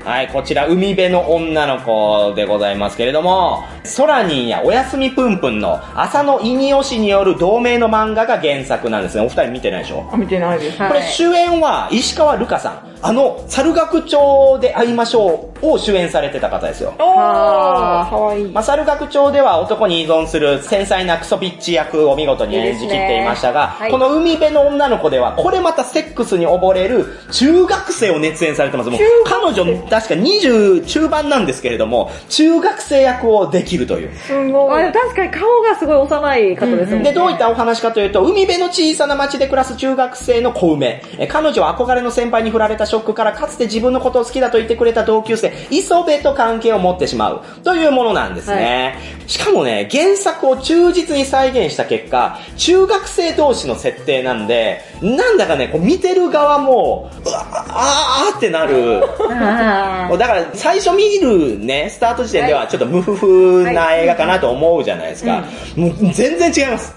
はい、こちら、海辺の女の子でございますけれども、ソラニンやおやすみぷんぷんの浅野イニオ氏による同名の漫画が原作なんですね。お二人見てないでしょ？あ、見てないです。はいこれ主演は石川ルカさん。あの、猿学長で会いましょうを主演されてた方ですよ。おー、かわいい。まあ、猿学長では男に依存する繊細なクソビッチ役を見事に演じきっていましたが、いいねはいこの海辺の女の子では、これまたセックスに溺れる中学生を熱演されてます。もう彼女、確か20中盤なんですけれども、中学生役をできるという。すごい。確かに顔がすごい幼い方ですもんね。で、どういったお話かというと、海辺の小さな町で暮らす中学生の小梅。え彼女は憧れの先輩に振られたショックから、かつて自分のことを好きだと言ってくれた同級生、磯部と関係を持ってしまう。というものなんですね。しかもね、原作を忠実に再現した結果、中学生同士の設定なんで、なんだかね、こう見てる側も、うわあーってなる。だから最初見るね、スタート時点ではちょっと無風な映画かなと思うじゃないですか。もう全然違います。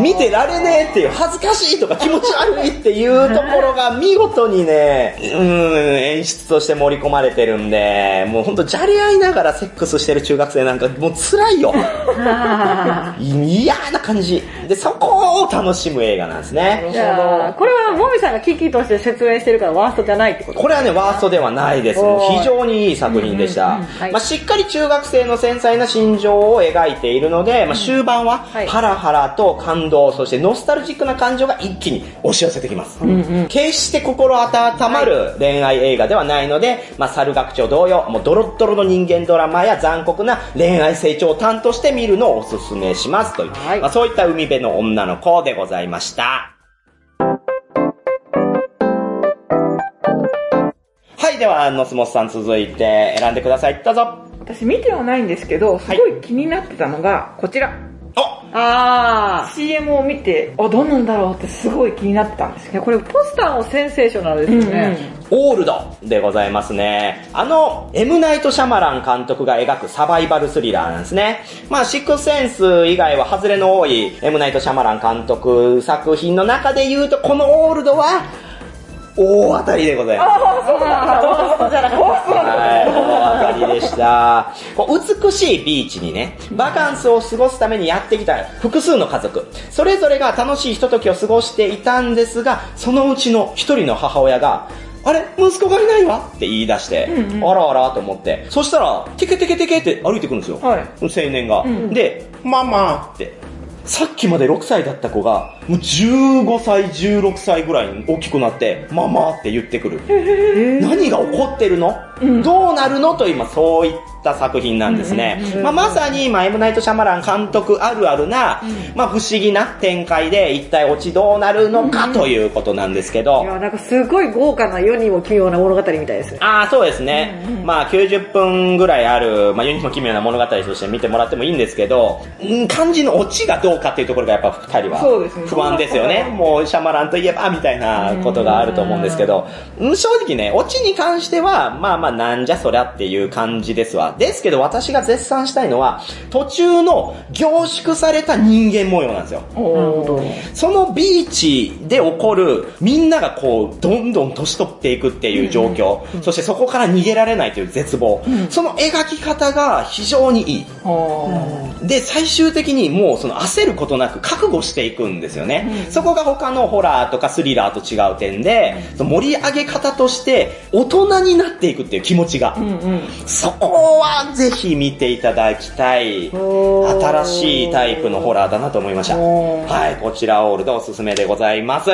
見てられねえっていう、恥ずかしいとか気持ち悪いっていうところが見事にね、うん、演出として盛り込まれてるんで、もうほんとじゃれ合いながらセックスしてる中学生なんかもう辛いよ。あ嫌な感じ。で、そこを楽しむ映画なんですね。ーじこれはもみさんがキキとして説明してるからワーストじゃないってこと？これはね、ワーストではないです。非常にいい作品でした。はい。まあ、しっかり中学生の繊細な心情を描いているので、まあ、終盤ははい。ハラハラと感動、そしてノスタルジックな感情が一気に押し寄せてきます。決して心温まる恋愛映画ではないので、まあ、猿学長同様、もうドロッドロの人間ドラマや残酷な恋愛成長を担当して見るのをおすすめしますという、はい。まあ、そういった海辺の女の子でございました。はい、では、ノスモスさん続いて選んでください。どうぞ。私見てはないんですけど、すごい気になってたのが、こちら。おあ CM を見て、あ、どんなんだろうってすごい気になってたんですけや、これポスターもセンセーショナルですど。よね。オールドでございますね。あの、エムナイト・シャマラン監督が描くサバイバルスリラーなんですね。まあ、シックスセンス以外は外れの多いエムナイト・シャマラン監督作品の中で言うと、このオールドは、大当たりでございます。大当たりでした。こう美しいビーチにね、バカンスを過ごすためにやってきた複数の家族、それぞれが楽しいひとときを過ごしていたんですが、そのうちの一人の母親が、あれ？息子がいないわ？って言い出して、あらあらと思って。そしたら、テケテケテケって歩いてくるんですよ。はい青年が。んで、ママって、さっきまで6歳だった子が、もう15歳、16歳ぐらいに大きくなって、ママって言ってくる。何が起こってるの、どうなるの？と今そういった作品なんですね。まあ、まさに、まあ、エムナイト・シャマラン監督あるあるな、まあ、不思議な展開で一体オチどうなるのかということなんですけど、いや、なんかすごい豪華な世にも奇妙な物語みたいです。ね。ああ、そうですね。まあ、90分ぐらいある、まあ、世にも奇妙な物語として見てもらってもいいんですけど、うん肝心のオチがどうかっていうところがやっぱ二人はそうですね。不安ですよね。もう、シャマランといえば、みたいなことがあると思うんですけど、うん正直ね、オチに関しては、まあまあ、なんじゃそりゃっていう感じですわ。ですけど、私が絶賛したいのは、途中の凝縮された人間模様なんですよ。そのビーチで起こる、みんながこう、どんどん年取っていくっていう状況、そしてそこから逃げられないという絶望、その描き方が非常にいい。で、最終的にもうその焦ることなく覚悟していくんですよね。そこが他のホラーとかスリラーと違う点で、その盛り上げ方として大人になっていくっていう気持ちが。そこはぜひ見ていただきたい、新しいタイプのホラーだなと思いました。はい、こちらオールドおすすめでございます。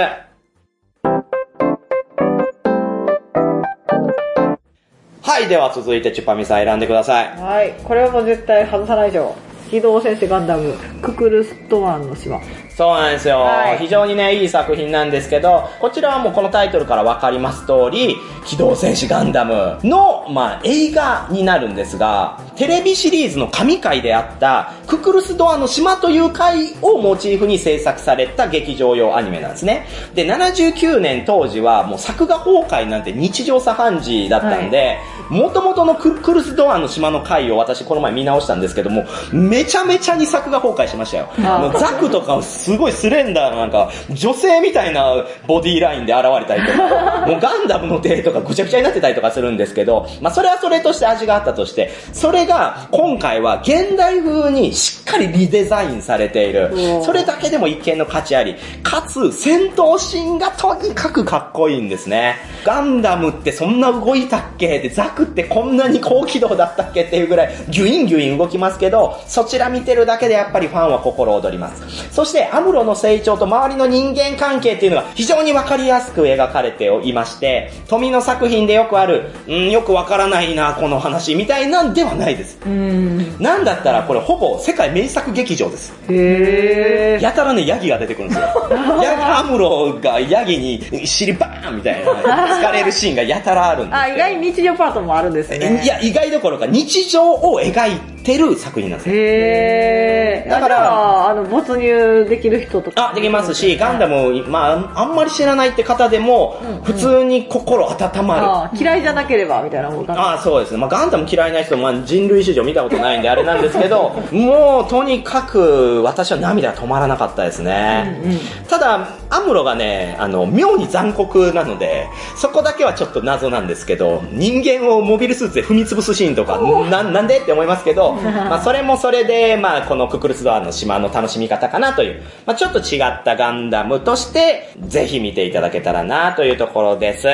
はい、では続いてチュパミさん選んでください。はい。これはもう絶対外さないでしょ。機動戦士ガンダム、ククルストワンの島。そうなんですよ、はい非常にね、いい作品なんですけど、こちらはもうこのタイトルからわかります通り、機動戦士ガンダムの、まあ、映画になるんですが、テレビシリーズの神回であった、ククルスドアの島という回をモチーフに制作された劇場用アニメなんですね。で、79年当時はもう作画崩壊なんて日常茶飯事だったんで、元々のククルスドアの島の回を私この前見直したんですけども、めちゃめちゃに作画崩壊しましたよ。あもうザクとかすごいスレンダーななんか女性みたいなボディラインで現れたりとか、もうガンダムの手とかぐちゃぐちゃになってたりとかするんですけど、まあそれはそれとして味があったとして、それが今回は現代風にしっかりリデザインされているう。んそれだけでも一見の価値あり、かつ戦闘シーンがとにかくかっこいいんですね。ガンダムってそんな動いたっけ？で、ザクってこんなに高機動だったっけっていうぐらいギュインギュイン動きますけど、そちら見てるだけでやっぱりファンは心躍ります。そしてアムロの成長と周りの人間関係っていうのが非常にわかりやすく描かれていまして、富の作品でよくある、うん、よくわからないな、この話みたいなんではないです。うん。なんだったらこれほぼ世界名作劇場です。へー。やたらね、ヤギが出てくるんですよ。ヤギ、アムロがヤギに尻バーンみたいな、疲れるシーンがやたらあるんですあ、よ意外に日常パートもあるんですね。いや、意外どころか日常を描いてる作品なんですよ。へー。だからあの、没入できる人とか。あ、できますし、ガンダム、まあ、あんまり知らないって方でも、普通に心温まる。あ嫌いじゃなければ、みたいなもん。ああ、そうですね。まあ、ガンダム嫌いな人、まあ、人類史上見たことないんであれなんですけど、もう、とにかく、私は涙が止まらなかったですね。ただ、アムロがね、あの、妙に残酷なので、そこだけはちょっと謎なんですけど、人間をモビルスーツで踏み潰すシーンとか、な、なんでって思いますけど、まあ、それもそれで、まあ、このククルスドアの島の楽しみ方かなという、まあ、ちょっと違ったガンダムとして、ぜひ見ていただけたらなというところです。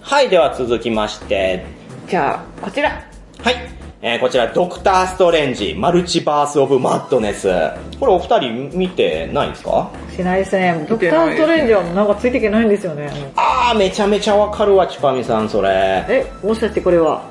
はい、では続きまして、じゃあ、こちら。はい。えー、こちら、ドクター・ストレンジ、マルチバース・オブ・マッドネス。これお二人見てないですか？しないですね。ドクターストレンジはなんかついていけないんですよね。あー、めちゃめちゃわかるわ、チュパミさん、それ。え、もしかしてこれは？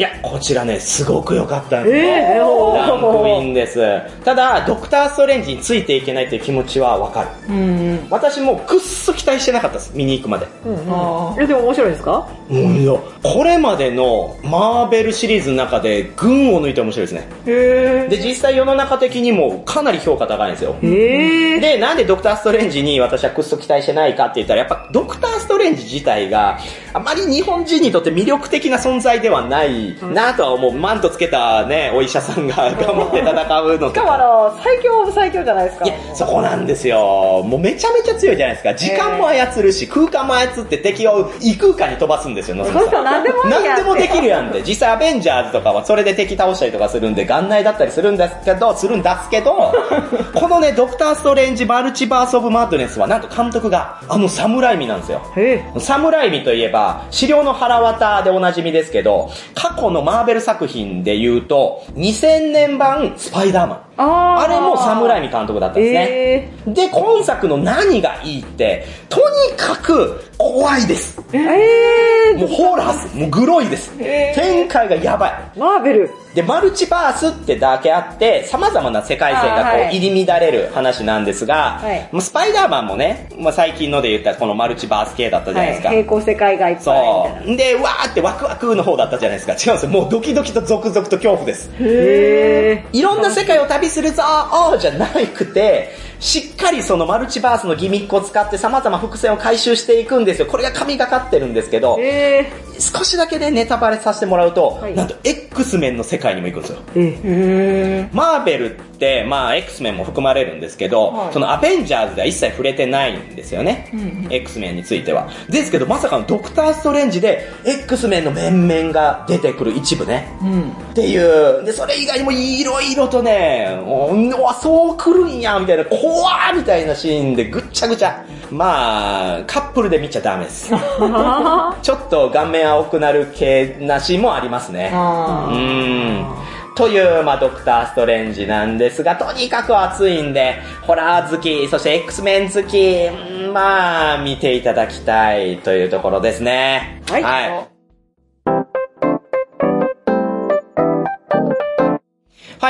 いや、こちらね、すごく良かったんですよ。えーランクインです。ただ、ドクター・ストレンジについていけないという気持ちはわかる。うん。私もくっそ期待してなかったです、見に行くまで。うんうんあ。え、でも面白いですか？もういや、これまでのマーベルシリーズの中で群を抜いて面白いですね。へで、実際世の中的にもかなり評価高いんですよ。え。へえ。で、なんでドクターストレンジに私はくっそ期待してないかって言ったら、やっぱドクターストレンジ自体があまり日本人にとって魅力的な存在ではないなとは思う。マントつけたね、お医者さんが頑張って戦うのとしかもあの、最強最強じゃないですか。いや、そこなんですよ。もうめちゃめちゃ強いじゃないですか。時間も操るし、空間も操って敵を異空間に飛ばすんですよ、野その人何でも何でもできるやんって。実際アベンジャーズとかはそれで敵倒したりとかするんで、眼内だったりするんですけど、するんですけど、このね、ドクターストレンジマルチバースオブマッドネスはなんと監督が、あのサムライミなんですよ。へえ。サムライミといえば、資料の腹渡でおなじみですけど、過過去のマーベル作品で言うと、2000年版スパイダーマン。あれもサムライミ監督だったんですね。えで、今作の何がいいって、とにかく怖いです。ー、えもうホラーです。もうグロいです。えー展開がやばい。ー、マーベル。で、マルチバースってだけあって、様々な世界線がこう入り乱れる話なんですが、はいもうスパイダーマンもね、まあ、最近ので言ったらこのマルチバース系だったじゃないですか。はい、平行世界がいっぱいみたいな。そう。で、わーってワクワクの方だったじゃないですか。違うんですよ。もうドキドキと続々と恐怖です。へいろんな世界を旅するぞーじゃなくて、しっかりそのマルチバースのギミックを使って様々伏線を回収していくんですよ。これが神がかってるんですけどー。、え少しだけね、ネタバレさせてもらうと、はいなんと X メンの世界にも行くんですよ。ー、えへマーベルって、まあ X メンも含まれるんですけど、はいそのアベンジャーズでは一切触れてないんですよね。うんうん X メンについては。ですけど、まさかのドクターストレンジで X メンの面々が出てくる一部ね。ーうん。っていう。で、それ以外にもいろいろとね、おうわ、そう来るんや、みたいな、怖ーみたいなシーンでぐっちゃぐちゃ。まあ、カップルで見ちゃダメです。ー。ちょっと顔面青くなる系なシーンもありますね。うん。という、まあ、ドクターストレンジなんですが、とにかく熱いんで、ホラー好き、そして X メン好き、うんまあ、見ていただきたいというところですね。はいはい、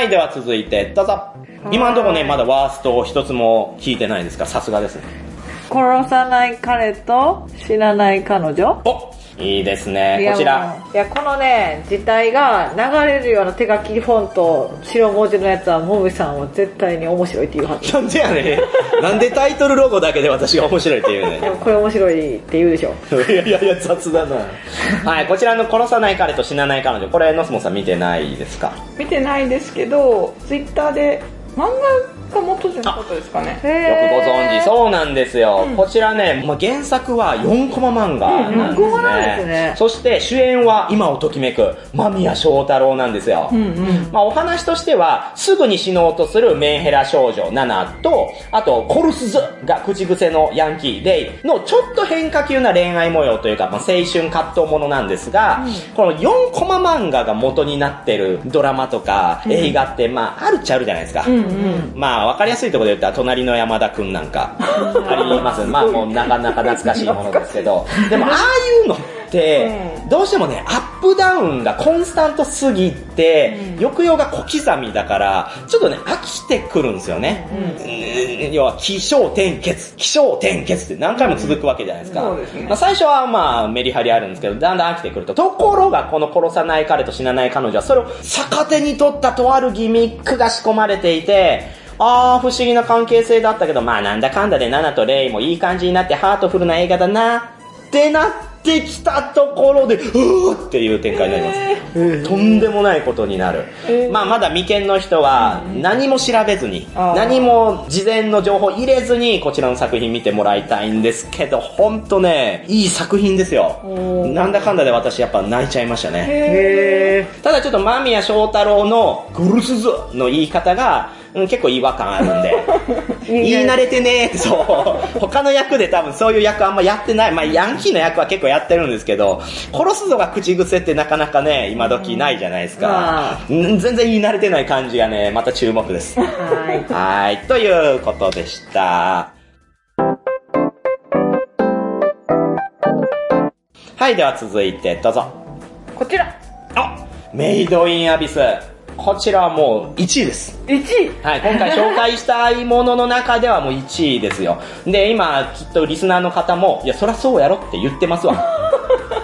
では続いて、どうぞ。今のところね、まだワーストを一つも聞いてないですか？ら、さすがですね。殺さない彼と死なない彼女？おいいですね。こちら。いや、このね、字体が流れるような手書きフォント、白文字のやつは、もみさんは絶対に面白いって言うはず。なんでやねん。なんでタイトルロゴだけで私が面白いって言うねんで。もこれ面白いって言うでしょ。いやいやいや、雑だな。はい、こちらの殺さない彼と死なない彼女、これ、ノスモさん見てないですか？見てないですけど、ツイッターで漫画が元じゃなかったですかね。よくご存知。そうなんですよ。うんこちらね、まあ、原作は4コマ漫画なんですね。うん4コマなんですねそして主演は今をときめく間宮祥太郎なんですよ。うんうん。まあ、お話としては、すぐに死のうとするメンヘラ少女、ナナと、あと、コルスズが口癖のヤンキーで、のちょっと変化球な恋愛模様というか、まあ、青春葛藤ものなんですが、この4コマ漫画が元になってるドラマとか映画って、まあ、あるっちゃあるじゃないですか。うんうん。まあ、わかりやすいところで言ったら、隣の山田くんなんか、あります。まあ、もうなかなか懐かしいものですけど、でも、ああいうのって、どうしてもね、アップダウンがコンスタントすぎて、抑揚が小刻みだから、ちょっとね、飽きてくるんですよね。うん要は、起承転結、起承転結って何回も続くわけじゃないですか。そうですねまあ、最初はまあ、メリハリあるんですけど、だんだん飽きてくると。ところが、この殺さない彼と死なない彼女は、それを逆手に取ったとあるギミックが仕込まれていて、あー、不思議な関係性だったけど、まあなんだかんだでナナとレイもいい感じになってハートフルな映画だな、ってなってきたところで、うーっていう展開になります。とんでもないことになる。まあまだ未見の人は何も調べずに、あー何も事前の情報入れずにこちらの作品見てもらいたいんですけど、ほんとね、いい作品ですよ。なんだかんだで私やっぱ泣いちゃいましたね。へただちょっと間宮祥太郎のグルスズの言い方が、うん、結構違和感あるんで、言い慣れてねーってそう。他の役で多分そういう役あんまやってない。まあヤンキーの役は結構やってるんですけど、殺すぞが口癖ってなかなかね、今時ないじゃないですかあ。うん全然言い慣れてない感じがね、また注目です。ー。はい。はい、ということでした。はい、では続いてどうぞ。こちら、あメイドインアビス。こちらはもう1位です。1位？はい、今回紹介したいものの中ではもう1位ですよ。で、今、きっとリスナーの方も、いや、そりゃそうやろって言ってますわ。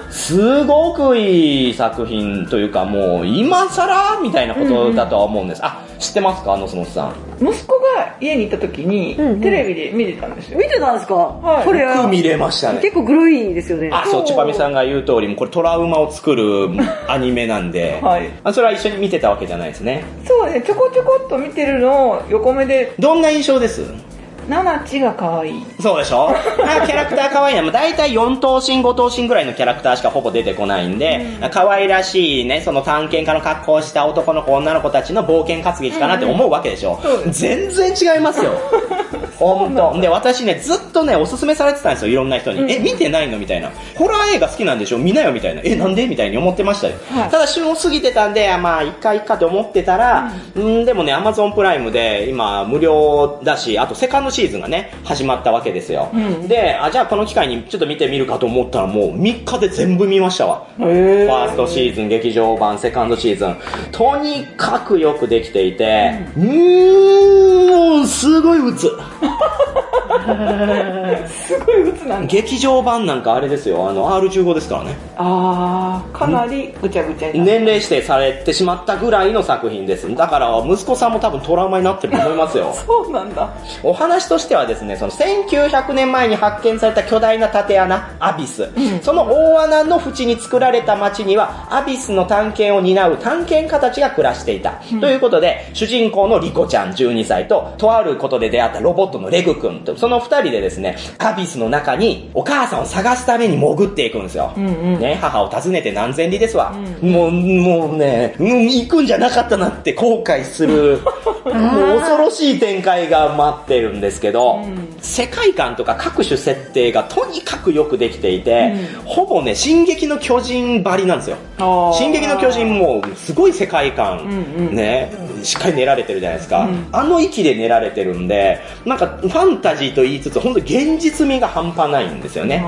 すごくいい作品というか、もう、今更みたいなことだとは思うんです。あ、知ってますか？あの、そのさん。息子が家に行った時に、うんうんテレビで見てたんですよ。見てたんですか？はいこれよく見れましたね。結構グロいですよね。あ、そう、チュパミさんが言う通り、これトラウマを作る アニメなんで、はいあそれは一緒に見てたわけじゃないですね。そうね、ちょこちょこっと見てるのを横目で、どんな印象です？ナナチが可愛い。そうでしょ？あキャラクター可愛いな。もう大体4頭身、5頭身ぐらいのキャラクターしかほぼ出てこないんで、可愛らしいね、その探検家の格好をした男の子、女の子たちの冒険活劇かなって思うわけでしょ、そうで全然違いますよ。ほんと。で、私ね、ずっととね、おすすめされてたんですよ、いろんな人に。え、見てないのみたいな。ホラー映画好きなんでしょ？見なよみたいな。え、なんでみたいに思ってましたよ。はいただ旬を過ぎてたんで、あまあ、一回いっかって思ってたら、うん、でもね、アマゾンプライムで今無料だし、あとセカンドシーズンがね、始まったわけですよ。うんで、あ、じゃあこの機会にちょっと見てみるかと思ったらもう3日で全部見ましたわ。ファーストシーズン、劇場版、セカンドシーズン。とにかくよくできていて、うーん、すごい打つ。すごい鬱なんだ。劇場版なんかあれですよ、あの、R15 ですからね。あー、かなりぐちゃぐちゃに年齢指定されてしまったぐらいの作品です。だから、息子さんも多分トラウマになってると思いますよ。そうなんだ。お話としてはですね、その1900年前に発見された巨大な縦穴、アビス。その大穴の縁に作られた町には、アビスの探検を担う探検家たちが暮らしていた。ということで、主人公のリコちゃん12歳と、とあることで出会ったロボットのレグ君と、その二人でですね、アビスの中にお母さんを探すために潜っていくんですよ。うんうん。ね、母を訪ねて何千里ですわ。もう、もうね、うん、行くんじゃなかったなって後悔する、もう恐ろしい展開が待ってるんですけど、世界観とか各種設定がとにかくよくできていて、ほぼね、進撃の巨人ばりなんですよ。進撃の巨人もすごい世界観、うしっかり練られてるじゃないですか。うんあの域で練られてるんで、なんかファンタジーと言いつつ、本当現実味が半端ないんですよね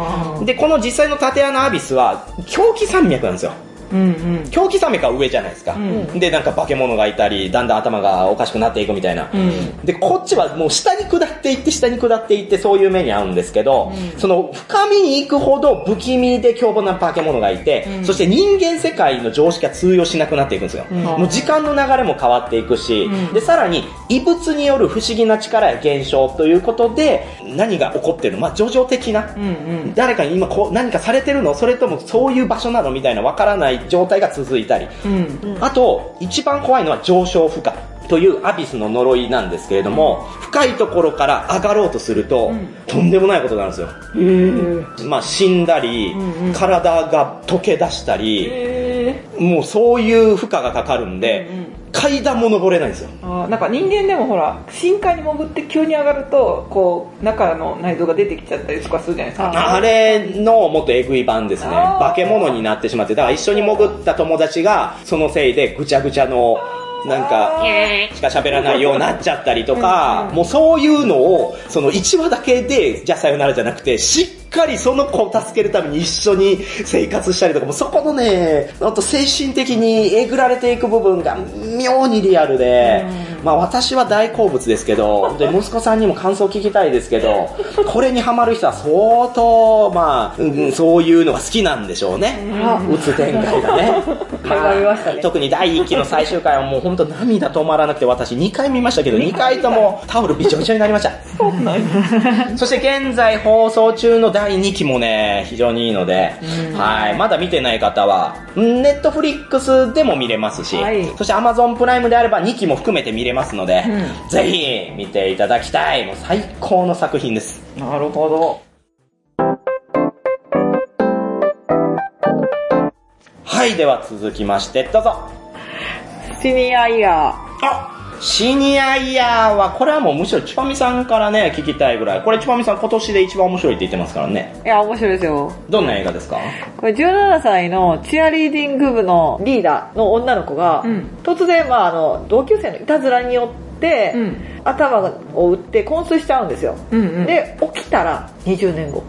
で、この実際の縦穴アビスは、狂気山脈なんですよ。うんうん。狂気山脈は上じゃないですか。うんで、なんか化け物がいたり、だんだん頭がおかしくなっていくみたいな。うんで、こっちはもう下に下っていって、下に下っていって、そういう目に遭うんですけど、その深みに行くほど不気味で凶暴な化け物がいて、そして人間世界の常識が通用しなくなっていくんですよ。もう時間の流れも変わっていくし、うんで、さらに異物による不思議な力や現象ということで、何が起こってるの？まあ、叙情的な。うんうん。誰かに今こう何かされてるの？それともそういう場所なの？みたいなわからない状態が続いたり。うん。あと、一番怖いのは上昇負荷というアビスの呪いなんですけれども、深いところから上がろうとすると、んとんでもないことになるんですよ。まあ死んだり、うんうん体が溶け出したり、へもうそういう負荷がかかるんで、うんうん階段も登れないんですよ。なんか人間でもほら、深海に潜って急に上がると、こう、中の内臓が出てきちゃったりとかするじゃないですか。あれのもっとエグい版ですね。化け物になってしまって、だから一緒に潜った友達が、そのせいでぐちゃぐちゃの、なんか、しか喋らないようになっちゃったりとか、もうそういうのを、その1話だけで、じゃあさよならじゃなくて、しっかりその子を助けるために一緒に生活したりとか、もうそこのね、ほんと精神的にえぐられていく部分が妙にリアルで、まあ私は大好物ですけど、で、息子さんにも感想聞きたいですけど、これにハマる人は相当、まあ、うんそういうのが好きなんでしょうね。打つ展開がね。ましたね特に第1期の最終回はもう本当涙止まらなくて私2回見ましたけど2回ともタオルびちょびちょになりました。そうなんやそして現在放送中の第2期もね、非常にいいので、はい、まだ見てない方は、ネットフリックスでも見れますし、はいそして Amazon プライムであれば2期も含めて見れますので、うぜひ見ていただきたい。もう最高の作品です。なるほど。はい、では続きまして、どうぞ。シニアイヤあシニアイヤーは、これはもうむしろチュパミさんからね、聞きたいぐらい。これチュパミさん今年で一番面白いって言ってますからね。ー。いや、面白いですよ。どんな映画ですか？これ17歳のチアリーディング部のリーダーの女の子が、うん突然、まあ、あの同級生のいたずらによって、うん頭を打って昏睡しちゃうんですよ、うんうんで起きたら20年後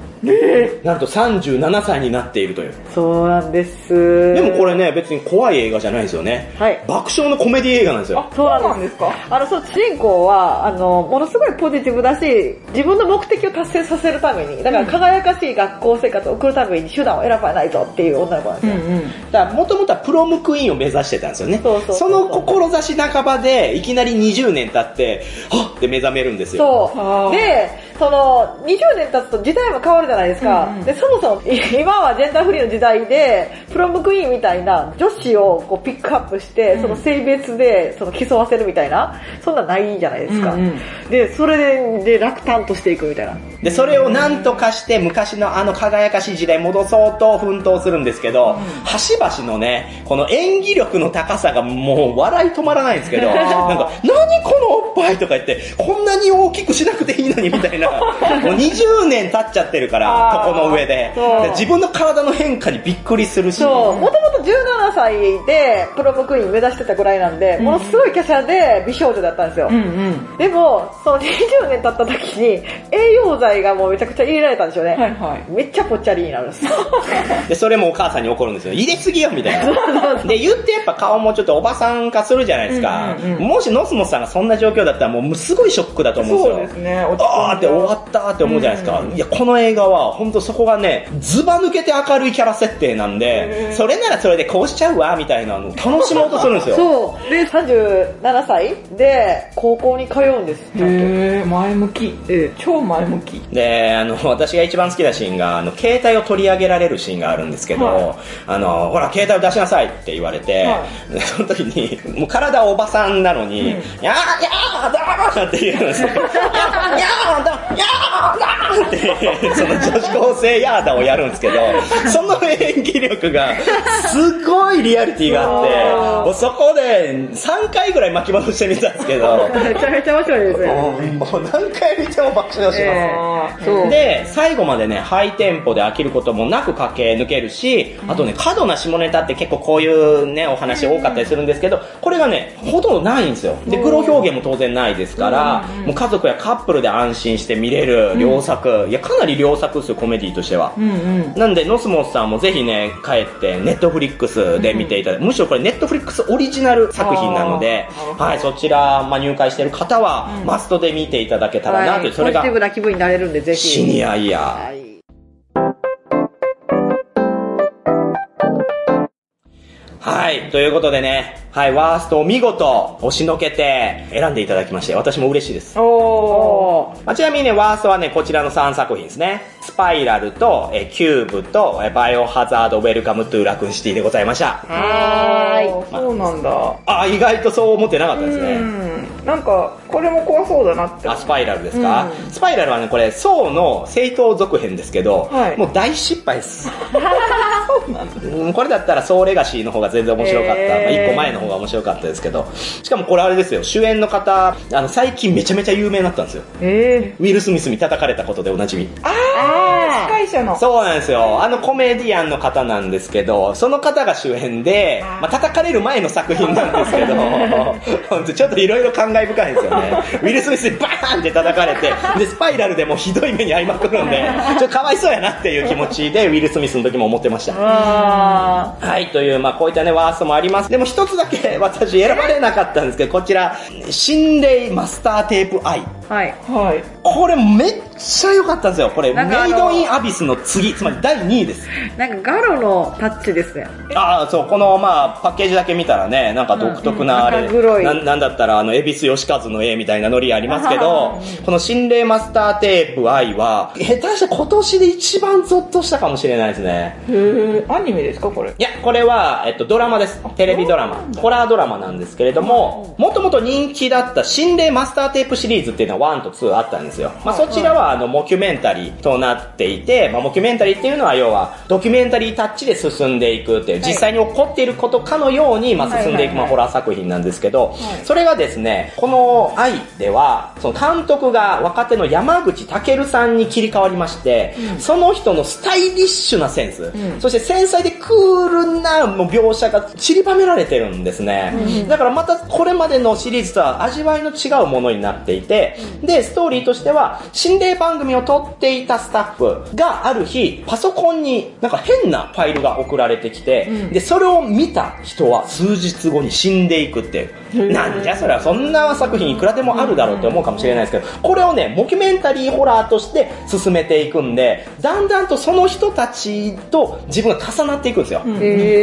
なんと37歳になっているという。そうなんですでもこれね、別に怖い映画じゃないですよね。はい爆笑のコメディ映画なんですよ。そうなんですか？あのそう主人公はあのものすごいポジティブだし自分の目的を達成させるためにだから輝かしい学校生活を送るために手段を選ばないぞっていう女の子なんですよ、うんうん。だから、もともとはプロムクイーンを目指してたんですよね。そうそうその志半ばで、いきなり20年経って、はっって目覚めるんですよ。そう。あーで、その、20年経つと時代も変わるじゃないですか。うんうんで、そもそも、い 今はジェンダーフリーの時代で、プロムクイーンみたいな女子をこうピックアップして、その性別でその競わせるみたいな、そんなんないじゃないですか。うんうんで、それでで落胆としていくみたいな。で、それを何とかして昔のあの輝かしい時代に戻そうと奮闘するんですけど、端々のね、この演技力の高さがもう笑い止まらないんですけど、なんか、何こおっぱいとか言って、こんなに大きくしなくていいのにみたいな、もう20年経っちゃってるから、床の上で自分の体の変化にびっくりするし、そう、もともと17歳でプロムクイーン目指してたぐらいなんで、ものすごい華奢で美少女だったんですよ。うんうん。でも、その20年経った時に、栄養剤がもうめちゃくちゃ入れられたんですよね。はいはい。めっちゃぽっちゃりになるんです。で、それもお母さんに怒るんですよ。入れすぎよ、みたいな。で、言ってやっぱ顔もちょっとおばさん化するじゃないですか。うんうんうんもしノスモスさんがそんな状況だったらもうすごいショックだと思うんですよ。そうですね落ち込ん終わったって思うじゃないですか。うんいや、この映画は本当そこがね、ズバ抜けて明るいキャラ設定なんで、それならそれでこうしちゃうわ、みたいなのを楽しもうとするんですよ。そう。で、37歳で高校に通うんです。へー、前向き。え超前向き。で、あの、私が一番好きなシーンが、あの、携帯を取り上げられるシーンがあるんですけど、はいあの、ほら、携帯を出しなさいって言われて、はでその時に、もう体おばさんなのに、やーやーだーって言うんですよ。やーやーだやーだーって、その女子高生ヤーダをやるんですけど、その演技力が、すごいリアリティがあって、もうそこで3回ぐらい巻き戻してみたんですけど、めちゃめちゃ面白いですね。もう何回見ても爆笑します。で、最後までね、ハイテンポで飽きることもなく駆け抜けるし、あとね、過度な下ネタって結構こういうね、お話多かったりするんですけど、これがね、ほとんどないんですよ。で、グロ表現も当然ないですから、もう家族やカップルで安心して見れる良作。いや、かなり良作ですよ、コメディとしては。うんうん。なんで、ノスモスさんもぜひね、帰って、ネットフリックスで見ていただいて、むしろこれネットフリックスオリジナル作品なのではい、そちら、まあ、入会してる方は、マストで見ていただけたらなという、それがポジティ、ブな気分になれるんで、ぜひ。シニアイヤー。はい。はい。ということでね、はい、ワーストを見事押しのけて選んでいただきまして、私も嬉しいです。お。まあ、ちなみにね、ワーストはね、こちらの3作品ですね。スパイラルと、えキューブと、えバイオハザードウェルカムトゥーラクーンシティでございました。はーい。あーそうなんだ。あ、意外とそう思ってなかったですうね。ん。なんか、これも怖そうだなって。あ、スパイラルですか、うんスパイラルはね、これ、ソーの正当続編ですけど、はいもう大失敗です。そうなんだ。うんこれだったらソーレガシーの方が全然面白かった。へーまあ、一個前の方が面白かったですけど。しかもこれあれですよ、主演の方、あの、最近めちゃめちゃ有名になったんですよ。えウィル・スミスに叩かれたことでおなじみ。ー。あー、司会者の。そうなんですよ。あのコメディアンの方なんですけど、その方が主演で、まあ、叩かれる前の作品なんですけど、本当ちょっといろいろ感慨深いんですよね。ウィル・スミスにバーンって叩かれて、で、スパイラルでもうひどい目に遭いまくるんで、ちょっとかわいそうやなっていう気持ちで、ウィル・スミスの時も思ってました。あはい、という、まあこういったね、ワーストもあります。でも一つだけ私選ばれなかったんですけど、こちら、心霊マスターテープアイ。ー。はい。はい。これめっちゃ良かったんですよ。これ、メイドインアビスの次、つまり第2位です。なんかガロのタッチですね。ああ、そう、この、まあ、パッケージだけ見たらね、なんか独特な、あれ、うんななんだったら、あの、恵比寿義和の絵みたいなノリありますけど、この心霊マスターテープ愛は、下手して今年で一番ゾッとしたかもしれないですね。へー、アニメですかこれ？いや、これは、えっと、ドラマです。テレビドラマ。ホラードラマなんですけれども、もともと人気だった心霊マスターテープシリーズっていうのは1と2あったんですよ。まあ、そちらは、あの、モキュメンタリーとなっていて、まあ、モキュメンタリーっていうのは、要は、ドキュメンタリータッチで進んでいくっていう、実際に起こっていることかのように、まあ、進んでいく、まあ、ホラー作品なんですけど、それがですね、この愛では、その監督が若手の山口健さんに切り替わりまして、その人のスタイリッシュなセンス、そして繊細でクールなもう描写が散りばめられてるんですね。だからまたこれまでのシリーズとは味わいの違うものになっていて、で、ストーリーとしては、心霊番組を撮っていたスタッフがある日、パソコンになんか変なファイルが送られてきて、で、それを見た人は数日後に死んでいくっていう。なんじゃそれはそんな作品いくらでもあるだろうって思うかもしれないですけど、これをね、モキュメンタリーホラーとして進めていくんで、だんだんとその人たちと自分が重なっていくんですよ。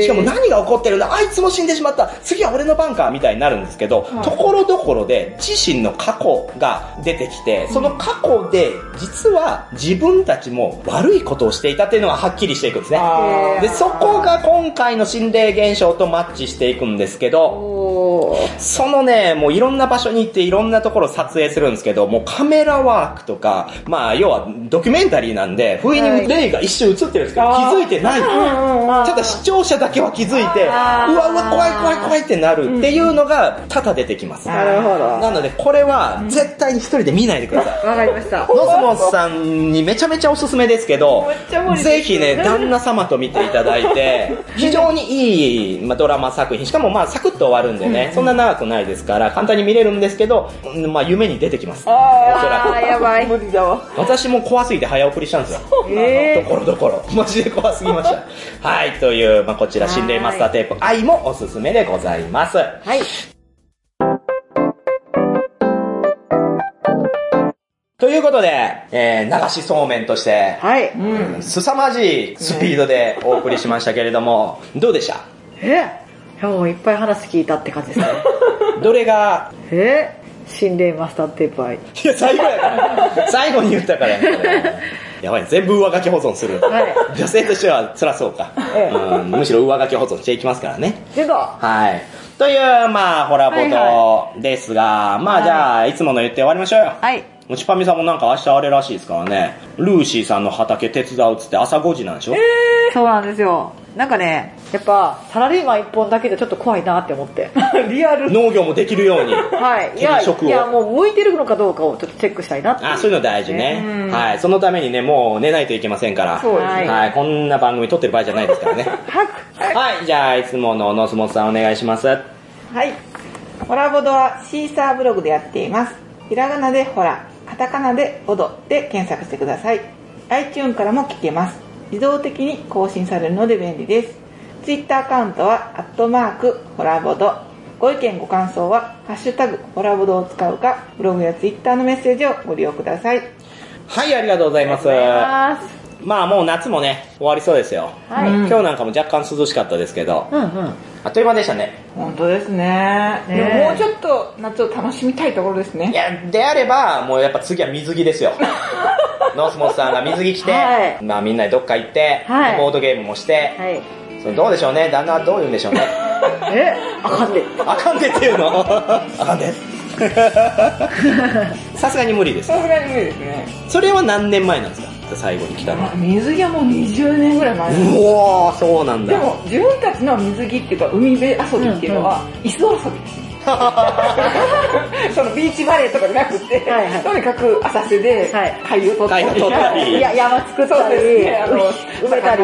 しかも何が起こってるんだ？あいつも死んでしまった。次は俺の番かみたいになるんですけど、ところどころで自身の過去が出てきて、その過去で実は自分たちも悪いことをしていたっていうのがはっきりしていくんですね。あで、そこが今回の心霊現象とマッチしていくんですけど。そのね、もういろんな場所に行っていろんなところを撮影するんですけど、もうカメラワークとか、まあ要はドキュメンタリーなんで、不意に霊が一瞬映ってるんですけど、気づいてない。ただ視聴者だけは気づいて、うわうわ怖い怖い怖いってなるっていうのが多々出てきます。なるほど。なのでこれは絶対に一人で見ないでください。わかりました。ノスモスさんにめちゃめちゃおすすめですけどぜひね、旦那様と見ていただいて、非常にいい、まあ、ドラマ作品、しかもまあサクッと終わるんでね、そんな長くないですから、簡単に見れるんですけど、うんまあ夢に出てきます。あー、やばい。無理だわ。く。私も怖すぎて早送りしたんですよ。えところどころ。マジで怖すぎました。はい、という、まあ、こちら、心霊マスターテープ、愛もおすすめでございます。ー。はい。ということで、えー、流しそうめんとして、はい。凄まじいスピードでお送りしましたけれども、どうでした？え？いやもういっぱい話聞いたって感じですね。どれが、え？心霊マスターテープ愛。いや、最後やから。最後に言ったからやから やばい、全部上書き保存する。はい女性としては辛そうか。ええうん、むしろ上書き保存していきますからね。けど、はい。という、まあ、ホラボはトですが、まあ、じゃあ、いつもの言って終わりましょうよ。はい。もちぱみさんもなんか明日あれらしいですからね。ルーシーさんの畑手伝うっつって朝5時なんでしょ？そうなんですよ。なんかね、やっぱ、サラリーマン一本だけでちょっと怖いなって思って。リアル。農業もできるように。はい。いや、いや、もう向いてるのかどうかをちょっとチェックしたいなって。あ、そういうの大事ね。はい。そのためにね、もう寝ないといけませんから。そうですねはい。こんな番組撮ってる場合じゃないですからね。はい。じゃあ、いつものノスモスさんお願いします。はい。ホラボドはシーサーブログでやっています。ひらがなでホラ、カタカナでオドで検索してください。iTune からも聞けます。自動的に更新されるので便利です。Twitter アカウントは、アットマーク、ホラボド。ご意見ご感想は、ハッシュタグ、ホラボドを使うか、ブログや Twitter のメッセージをご利用ください。はい、ありがとうございます。あまあ、もう夏もね、終わりそうですよ。はい。うん今日なんかも若干涼しかったですけど、うんうん。あっという間でしたね。本当ですね。ねでももうちょっと夏を楽しみたいところですね。いや、であれば、もうやっぱ次は水着ですよ。ノースモスさんが水着着て、はいまあみんなでどっか行って、はいボードゲームもして、はい。それどうでしょうね？旦那はどう言うんでしょうね？え？あかんで。あかんでっていうの？あかんでさすがに無理です。さすがに無理ですね。それは何年前なんですか？最後に来たのは。水着はもう20年ぐらい前うおー、そうなんだ。でも自分たちの水着っていうか海辺遊びっていうのは椅子遊びですね。そのビーチバレーとかじゃなくて、はいはいとにかく浅瀬ではい貝を取ったり、いや、山作っそうたり、ね、あの、埋めたり。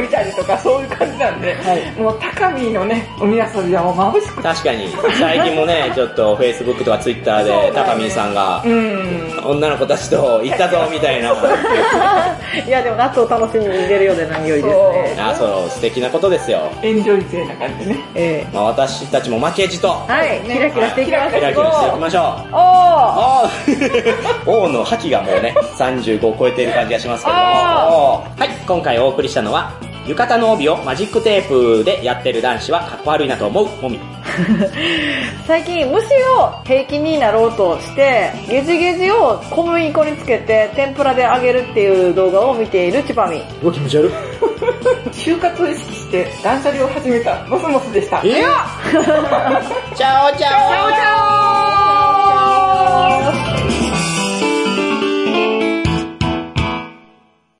見たりとかそういう感じなんで、はいもう高見のね、海遊びはもう眩しくて。確かに、最近もね、ちょっと Facebook とか Twitter で、高見さんがう、ん。女の子たちと行ったぞ、みたいな。いや、でも夏を楽しみに出るようで何よりですね。あ、そう、素敵なことですよ。エンジョイ勢な感じでね。えまあ、私たちも負けじと、えはい、キラキラしていきましょう。キラキラしていきましょう。おーあー王の覇気がもうね、35を超えている感じがしますけれども。あはい、今回お送りしたのは、浴衣の帯をマジックテープでやってる男子はかっこ悪いなと思う、もみ。最近虫を平均になろうとしてゲジゲジを小麦粉につけて天ぷらで揚げるっていう動画を見ているチパミうわ、気持ち悪い。就活を意識して断捨離を始めたモスモスでした。え？チャオチャオチャオ